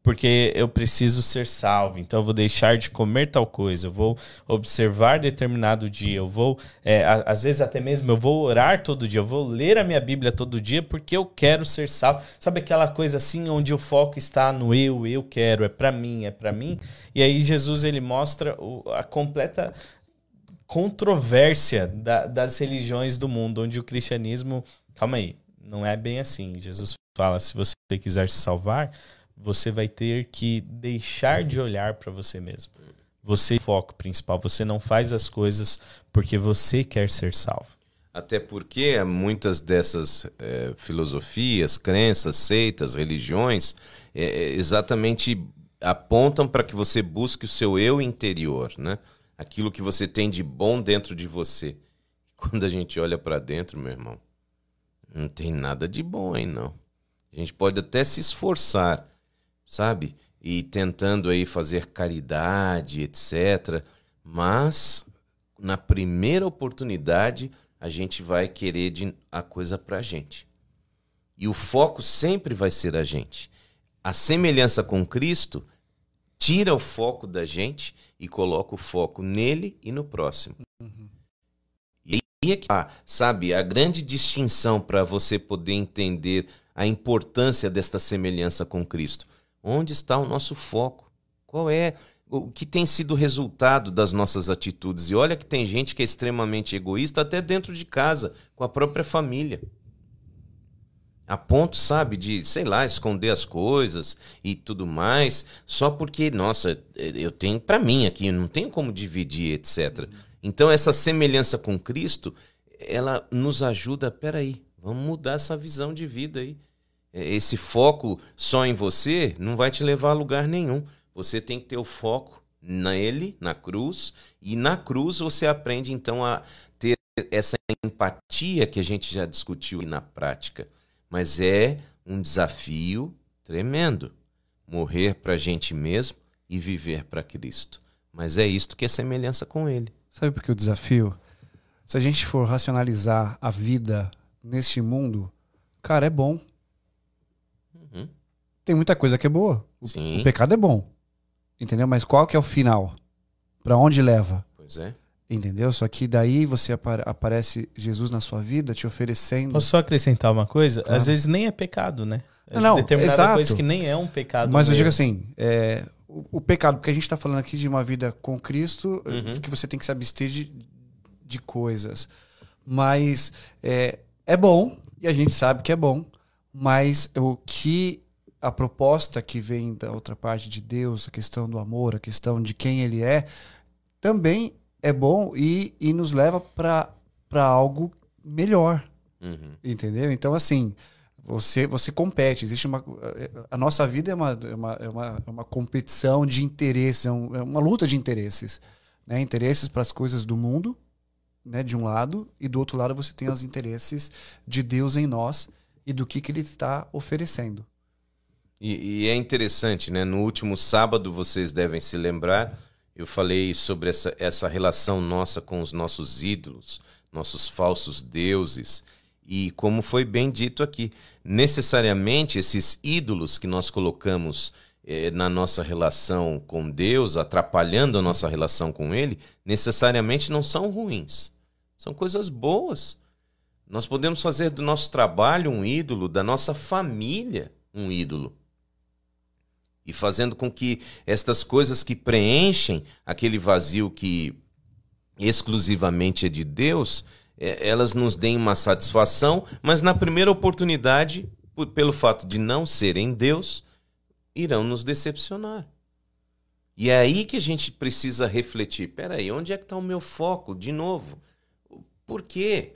porque eu preciso ser salvo, então eu vou deixar de comer tal coisa, eu vou observar determinado dia, eu vou, é, às vezes até mesmo eu vou orar todo dia, eu vou ler a minha Bíblia todo dia porque eu quero ser salvo. Sabe aquela coisa assim onde o foco está no eu, eu quero, é para mim, é para mim. E aí Jesus ele mostra o, a completa controvérsia da, das religiões do mundo, onde o cristianismo, calma aí, não é bem assim. Jesus fala, se você quiser se salvar, você vai ter que deixar de olhar para você mesmo. Você é o foco principal. Você não faz as coisas porque você quer ser salvo.
Até porque muitas dessas é, filosofias, crenças, seitas, religiões, é, exatamente apontam para que você busque o seu eu interior, né? aquilo que você tem de bom dentro de você. quando a gente olha para dentro, meu irmão, não tem nada de bom aí não. A gente pode até se esforçar, sabe? E tentando aí fazer caridade, etc. Mas na primeira oportunidade a gente vai querer de, a coisa pra gente. E o foco sempre vai ser a gente. A semelhança com Cristo tira o foco da gente e coloca o foco nele e no próximo. Uhum. E aí é que, ah, sabe, a grande distinção para você poder entender a importância desta semelhança com Cristo. Onde está o nosso foco? Qual é o que tem sido o resultado das nossas atitudes? E olha que tem gente que é extremamente egoísta até dentro de casa, com a própria família. A ponto, sabe, de, sei lá, esconder as coisas e tudo mais, só porque, nossa, eu tenho para mim aqui, não tenho como dividir, etc. Então, essa semelhança com Cristo, ela nos ajuda, peraí, vamos mudar essa visão de vida aí. É, esse foco só em você não vai te levar a lugar nenhum. Você tem que ter o foco nele, na cruz, e na cruz você aprende então a ter essa empatia que a gente já discutiu na prática. Mas é um desafio tremendo morrer para a gente mesmo e viver para Cristo. Mas é isto que é semelhança com Ele.
Sabe por que o desafio? Se a gente for racionalizar a vida neste mundo, cara, é bom. Tem muita coisa que é boa. O, Sim. o pecado é bom. Entendeu? Mas qual que é o final? Para onde leva?
Pois é.
Entendeu? Só que daí você aparece Jesus na sua vida te oferecendo.
Posso só acrescentar uma coisa? Claro. Às vezes nem é pecado, né?
É não, determinada exato.
coisa que nem é um pecado.
Mas mesmo. eu digo assim, é, o, o, pecado, porque a gente está falando aqui de uma vida com Cristo, uhum. que você tem que se abster de, de coisas. Mas é, é bom, e a gente sabe que é bom, mas o que a proposta que vem da outra parte de Deus, a questão do amor, a questão de quem ele é, também é bom e, e nos leva para algo melhor. Uhum. Entendeu? Então, assim, você, você compete. Existe uma. A nossa vida é uma, é uma, é uma, é uma competição de interesses, é, um, é uma luta de interesses. Né? Interesses para as coisas do mundo, né? de um lado, e do outro lado você tem os interesses de Deus em nós e do que, que Ele está oferecendo.
E, e é interessante, né? No último sábado, vocês devem se lembrar eu falei sobre essa, essa relação nossa com os nossos ídolos, nossos falsos deuses. E como foi bem dito aqui, necessariamente esses ídolos que nós colocamos eh, na nossa relação com Deus, atrapalhando a nossa relação com Ele, necessariamente não são ruins. São coisas boas. Nós podemos fazer do nosso trabalho um ídolo, da nossa família um ídolo e fazendo com que estas coisas que preenchem aquele vazio que exclusivamente é de Deus, é, elas nos deem uma satisfação, mas na primeira oportunidade, por, pelo fato de não serem Deus, irão nos decepcionar. E é aí que a gente precisa refletir: peraí, onde é que está o meu foco? De novo. Por quê?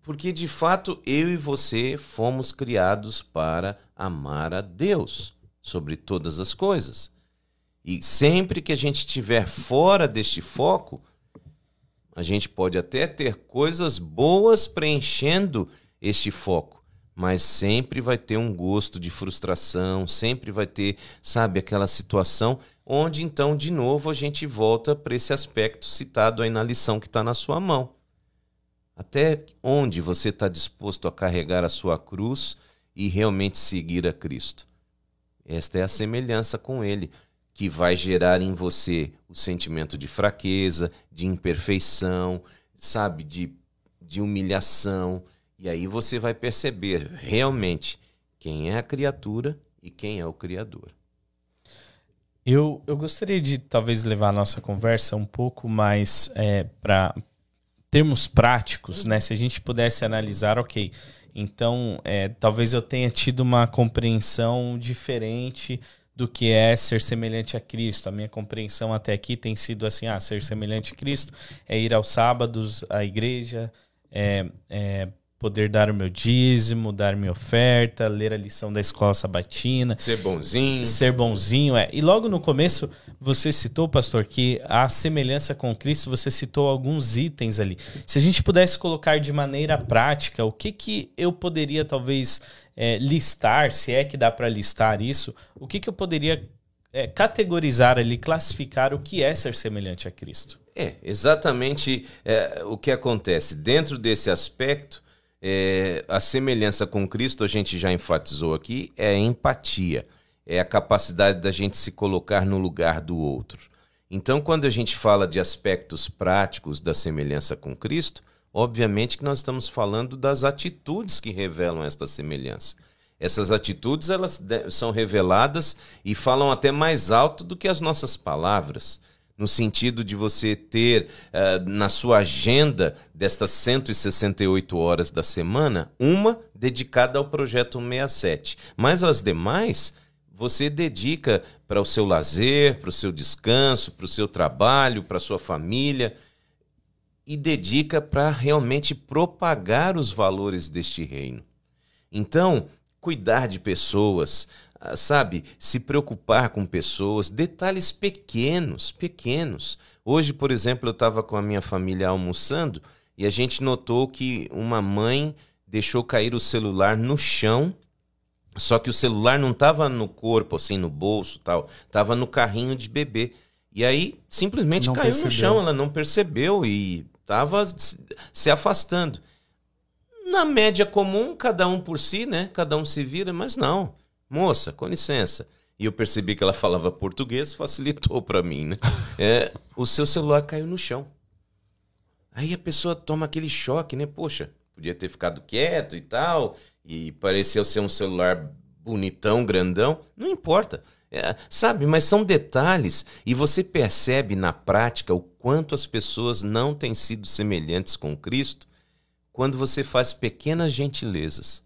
Porque de fato eu e você fomos criados para amar a Deus sobre todas as coisas. E sempre que a gente estiver fora deste foco, a gente pode até ter coisas boas preenchendo este foco, mas sempre vai ter um gosto de frustração, sempre vai ter, sabe, aquela situação onde então de novo a gente volta para esse aspecto citado aí na lição que está na sua mão. Até onde você está disposto a carregar a sua cruz e realmente seguir a Cristo? Esta é a semelhança com ele, que vai gerar em você o sentimento de fraqueza, de imperfeição, sabe, de, de humilhação. E aí você vai perceber realmente quem é a criatura e quem é o Criador.
Eu, eu gostaria de talvez levar a nossa conversa um pouco mais é, para termos práticos, né? Se a gente pudesse analisar, ok, então, é, talvez eu tenha tido uma compreensão diferente do que é ser semelhante a Cristo. A minha compreensão até aqui tem sido assim: ah, ser semelhante a Cristo é ir aos sábados à igreja, é, é poder dar o meu dízimo, dar minha oferta, ler a lição da escola sabatina.
Ser bonzinho.
Ser bonzinho, é. E logo no começo, você citou, pastor, que a semelhança com Cristo, você citou alguns itens ali. Se a gente pudesse colocar de maneira prática, o que, que eu poderia talvez é, listar, se é que dá para listar isso, o que, que eu poderia é, categorizar ali, classificar o que é ser semelhante a Cristo?
É, exatamente é, o que acontece. Dentro desse aspecto, é, a semelhança com Cristo, a gente já enfatizou aqui, é a empatia, é a capacidade da gente se colocar no lugar do outro. Então, quando a gente fala de aspectos práticos da semelhança com Cristo, obviamente que nós estamos falando das atitudes que revelam esta semelhança. Essas atitudes elas são reveladas e falam até mais alto do que as nossas palavras no sentido de você ter uh, na sua agenda destas 168 horas da semana, uma dedicada ao projeto 67. Mas as demais você dedica para o seu lazer, para o seu descanso, para o seu trabalho, para a sua família e dedica para realmente propagar os valores deste reino. Então, cuidar de pessoas, sabe, se preocupar com pessoas, detalhes pequenos, pequenos. Hoje, por exemplo, eu estava com a minha família almoçando e a gente notou que uma mãe deixou cair o celular no chão, só que o celular não estava no corpo, assim, no bolso tal, estava no carrinho de bebê. E aí, simplesmente não caiu percebeu. no chão, ela não percebeu e estava se afastando. Na média comum, cada um por si, né? Cada um se vira, mas não. Moça, com licença. E eu percebi que ela falava português, facilitou para mim, né? É, o seu celular caiu no chão. Aí a pessoa toma aquele choque, né? Poxa, podia ter ficado quieto e tal, e pareceu ser um celular bonitão, grandão. Não importa. É, sabe, mas são detalhes e você percebe na prática o quanto as pessoas não têm sido semelhantes com Cristo quando você faz pequenas gentilezas.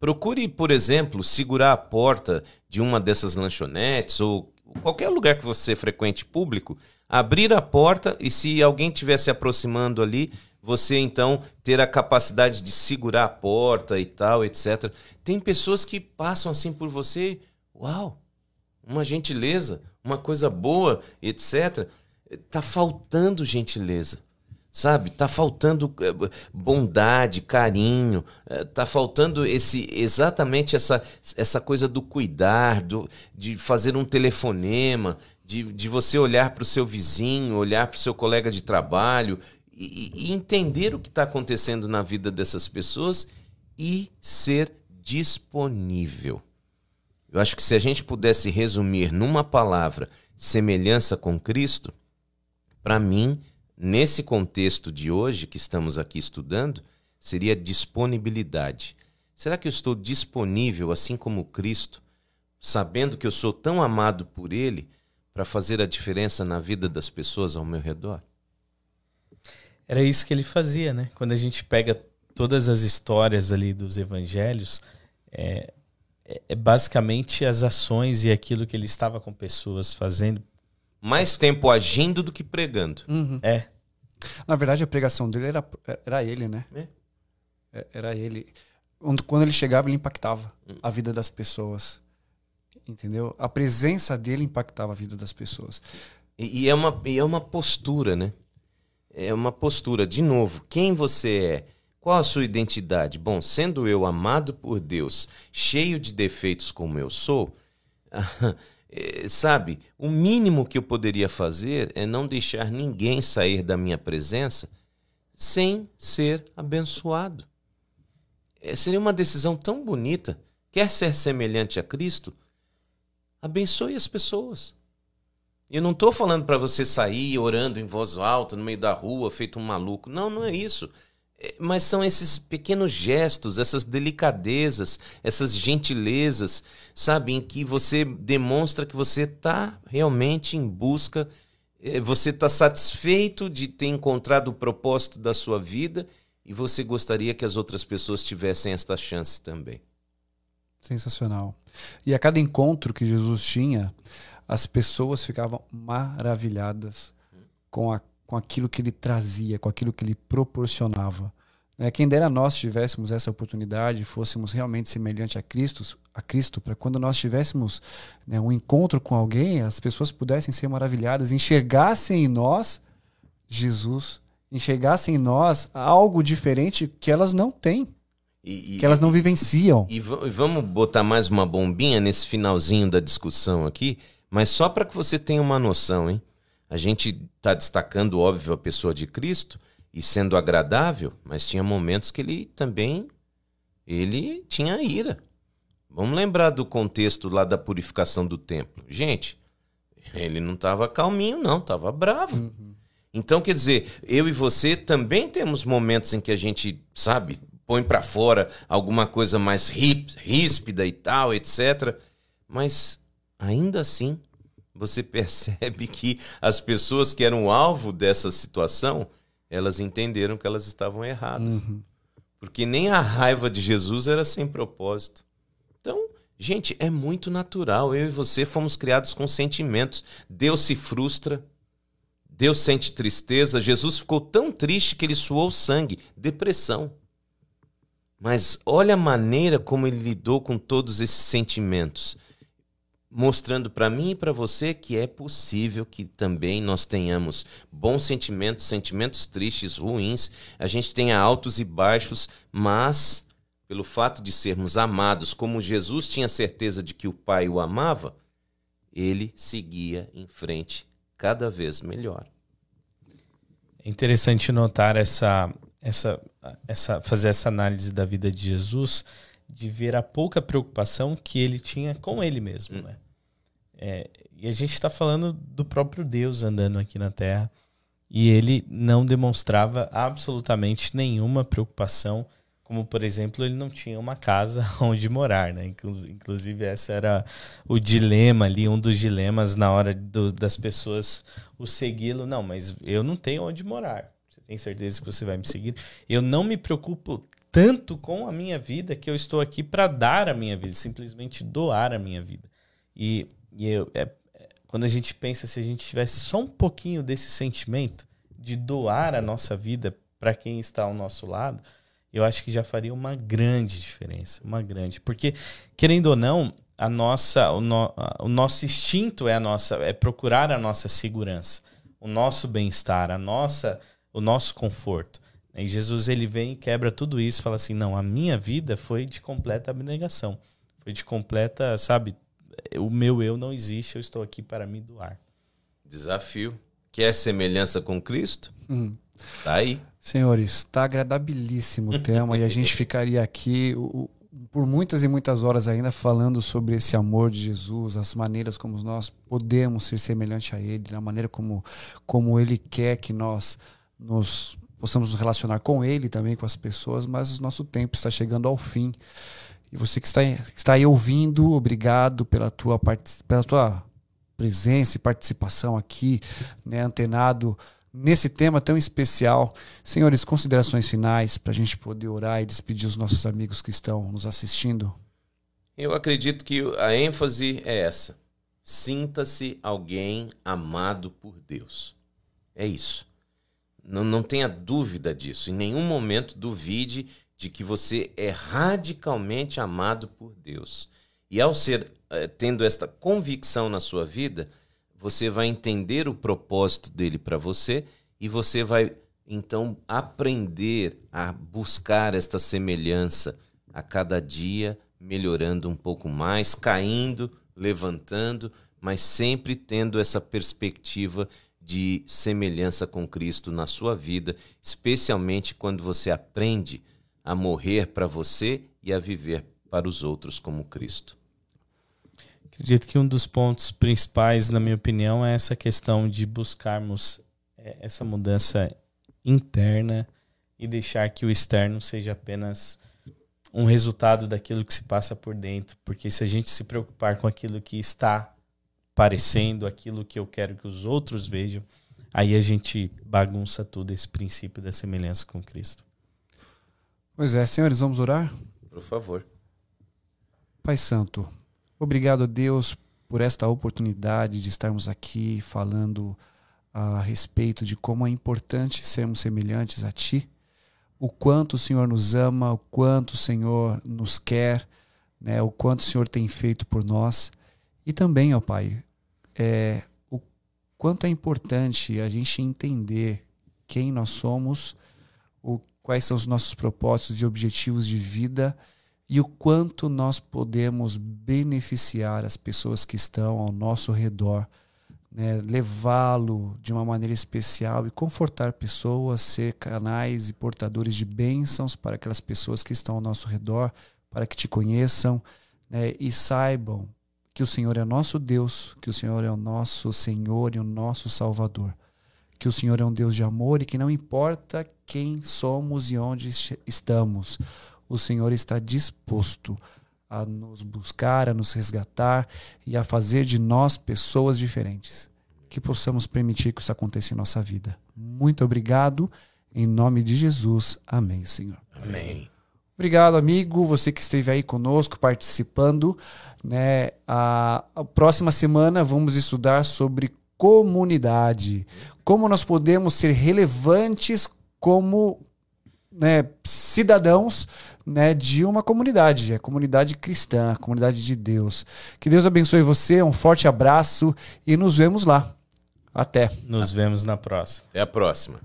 Procure, por exemplo, segurar a porta de uma dessas lanchonetes ou qualquer lugar que você frequente público, abrir a porta e se alguém estiver se aproximando ali, você então ter a capacidade de segurar a porta e tal, etc. Tem pessoas que passam assim por você, uau, uma gentileza, uma coisa boa, etc. Tá faltando gentileza sabe? Tá faltando eh, bondade, carinho, eh, tá faltando esse exatamente essa, essa coisa do cuidar, do, de fazer um telefonema, de, de você olhar para o seu vizinho, olhar para o seu colega de trabalho e, e entender o que está acontecendo na vida dessas pessoas e ser disponível. Eu acho que se a gente pudesse resumir numa palavra semelhança com Cristo, para mim nesse contexto de hoje que estamos aqui estudando, seria disponibilidade. Será que eu estou disponível, assim como Cristo, sabendo que eu sou tão amado por Ele, para fazer a diferença na vida das pessoas ao meu redor?
Era isso que ele fazia, né? Quando a gente pega todas as histórias ali dos evangelhos, é, é, é basicamente as ações e aquilo que ele estava com pessoas fazendo
mais tempo agindo do que pregando.
Uhum. É.
Na verdade, a pregação dele era, era ele, né? É. é era ele. Quando ele chegava, ele impactava hum. a vida das pessoas. Entendeu? A presença dele impactava a vida das pessoas.
E, e, é, uma, e é uma postura, né? É uma postura. De novo, quem você é? Qual a sua identidade? Bom, sendo eu amado por Deus, cheio de defeitos como eu sou, É, sabe, o mínimo que eu poderia fazer é não deixar ninguém sair da minha presença sem ser abençoado. É, seria uma decisão tão bonita. Quer ser semelhante a Cristo? Abençoe as pessoas. Eu não estou falando para você sair orando em voz alta no meio da rua, feito um maluco. Não, não é isso. É, mas são esses pequenos gestos, essas delicadezas, essas gentilezas, sabe, em que você demonstra que você está realmente em busca, é, você está satisfeito de ter encontrado o propósito da sua vida e você gostaria que as outras pessoas tivessem esta chance também.
Sensacional. E a cada encontro que Jesus tinha, as pessoas ficavam maravilhadas com a com aquilo que ele trazia, com aquilo que ele proporcionava. Né? Quem dera nós tivéssemos essa oportunidade, fôssemos realmente semelhante a Cristo, a Cristo, para quando nós tivéssemos né, um encontro com alguém, as pessoas pudessem ser maravilhadas, enxergassem em nós Jesus, enxergassem em nós algo diferente que elas não têm. E, e, que elas não vivenciam.
E, e, vamos botar mais uma bombinha nesse finalzinho da discussão aqui, mas só para que você tenha uma noção, hein? A gente está destacando, óbvio, a pessoa de Cristo e sendo agradável, mas tinha momentos que ele também ele tinha ira. Vamos lembrar do contexto lá da purificação do templo. Gente, ele não estava calminho, não, estava bravo. Uhum. Então, quer dizer, eu e você também temos momentos em que a gente, sabe, põe para fora alguma coisa mais ríspida e tal, etc. Mas ainda assim, você percebe que as pessoas que eram alvo dessa situação, elas entenderam que elas estavam erradas. Uhum. Porque nem a raiva de Jesus era sem propósito. Então, gente, é muito natural. Eu e você fomos criados com sentimentos. Deus se frustra, Deus sente tristeza. Jesus ficou tão triste que ele suou sangue, depressão. Mas olha a maneira como ele lidou com todos esses sentimentos, mostrando para mim e para você que é possível que também nós tenhamos bons sentimentos, sentimentos tristes, ruins, a gente tenha altos e baixos, mas pelo fato de sermos amados, como Jesus tinha certeza de que o Pai o amava, ele seguia em frente cada vez melhor.
É interessante notar essa, essa, essa, fazer essa análise da vida de Jesus, de ver a pouca preocupação que ele tinha com ele mesmo, hum. né? É, e a gente está falando do próprio Deus andando aqui na Terra e ele não demonstrava absolutamente nenhuma preocupação como por exemplo ele não tinha uma casa onde morar, né? Inclusive essa era o dilema ali, um dos dilemas na hora do, das pessoas o segui-lo. Não, mas eu não tenho onde morar. Você tem certeza que você vai me seguir? Eu não me preocupo tanto com a minha vida que eu estou aqui para dar a minha vida, simplesmente doar a minha vida. E, e eu, é, é, quando a gente pensa se a gente tivesse só um pouquinho desse sentimento de doar a nossa vida para quem está ao nosso lado eu acho que já faria uma grande diferença, uma grande, porque querendo ou não, a nossa, o, no, o nosso instinto é a nossa, é procurar a nossa segurança, o nosso bem-estar, a nossa, o nosso conforto. E Jesus ele vem e quebra tudo isso, fala assim, não, a minha vida foi de completa abnegação, foi de completa, sabe, o meu eu não existe, eu estou aqui para me doar.
Desafio. Quer semelhança com Cristo? Uhum. Tá aí.
Senhores, está agradabilíssimo o tema e a gente ficaria aqui por muitas e muitas horas ainda falando sobre esse amor de Jesus, as maneiras como nós podemos ser semelhante a Ele, a maneira como, como Ele quer que nós nos possamos nos relacionar com Ele também, com as pessoas, mas o nosso tempo está chegando ao fim. E você que está, está aí ouvindo, obrigado pela tua, pela tua presença e participação aqui, né, antenado nesse tema tão especial. Senhores, considerações finais para a gente poder orar e despedir os nossos amigos que estão nos assistindo?
Eu acredito que a ênfase é essa. Sinta-se alguém amado por Deus. É isso. Não, não tenha dúvida disso. Em nenhum momento duvide de que você é radicalmente amado por Deus. E ao ser eh, tendo esta convicção na sua vida, você vai entender o propósito dele para você e você vai então aprender a buscar esta semelhança a cada dia, melhorando um pouco mais, caindo, levantando, mas sempre tendo essa perspectiva de semelhança com Cristo na sua vida, especialmente quando você aprende a morrer para você e a viver para os outros como Cristo.
Acredito que um dos pontos principais, na minha opinião, é essa questão de buscarmos é, essa mudança interna e deixar que o externo seja apenas um resultado daquilo que se passa por dentro. Porque se a gente se preocupar com aquilo que está parecendo, aquilo que eu quero que os outros vejam, aí a gente bagunça tudo esse princípio da semelhança com Cristo.
Pois é, senhores, vamos orar?
Por favor.
Pai Santo, Obrigado, Deus, por esta oportunidade de estarmos aqui falando a respeito de como é importante sermos semelhantes a Ti. o quanto o Senhor nos ama, o quanto o Senhor nos quer, né, o quanto o Senhor tem feito por nós. E também, ó Pai, é, o quanto é importante a gente entender quem nós somos, o, quais são os nossos propósitos e objetivos de vida e o quanto nós podemos beneficiar as pessoas que estão ao nosso redor, né, levá-lo de uma maneira especial e confortar pessoas, ser canais e portadores de bênçãos para aquelas pessoas que estão ao nosso redor, para que te conheçam né, e saibam que o Senhor é nosso Deus, que o Senhor é o nosso Senhor e o nosso Salvador, que o Senhor é um Deus de amor e que não importa quem somos e onde estamos, o Senhor está disposto a nos buscar, a nos resgatar e a fazer de nós pessoas diferentes. Que possamos permitir que isso aconteça em nossa vida. Muito obrigado. Em nome de Jesus. Amém, Senhor.
Amém.
Obrigado, amigo, você que esteve aí conosco participando. Né? A, a próxima semana vamos estudar sobre comunidade. Como nós podemos ser relevantes como né, cidadãos né, de uma comunidade, a comunidade cristã, a comunidade de Deus. Que Deus abençoe você, um forte abraço e nos vemos lá. Até.
Nos vemos na próxima.
Até a próxima.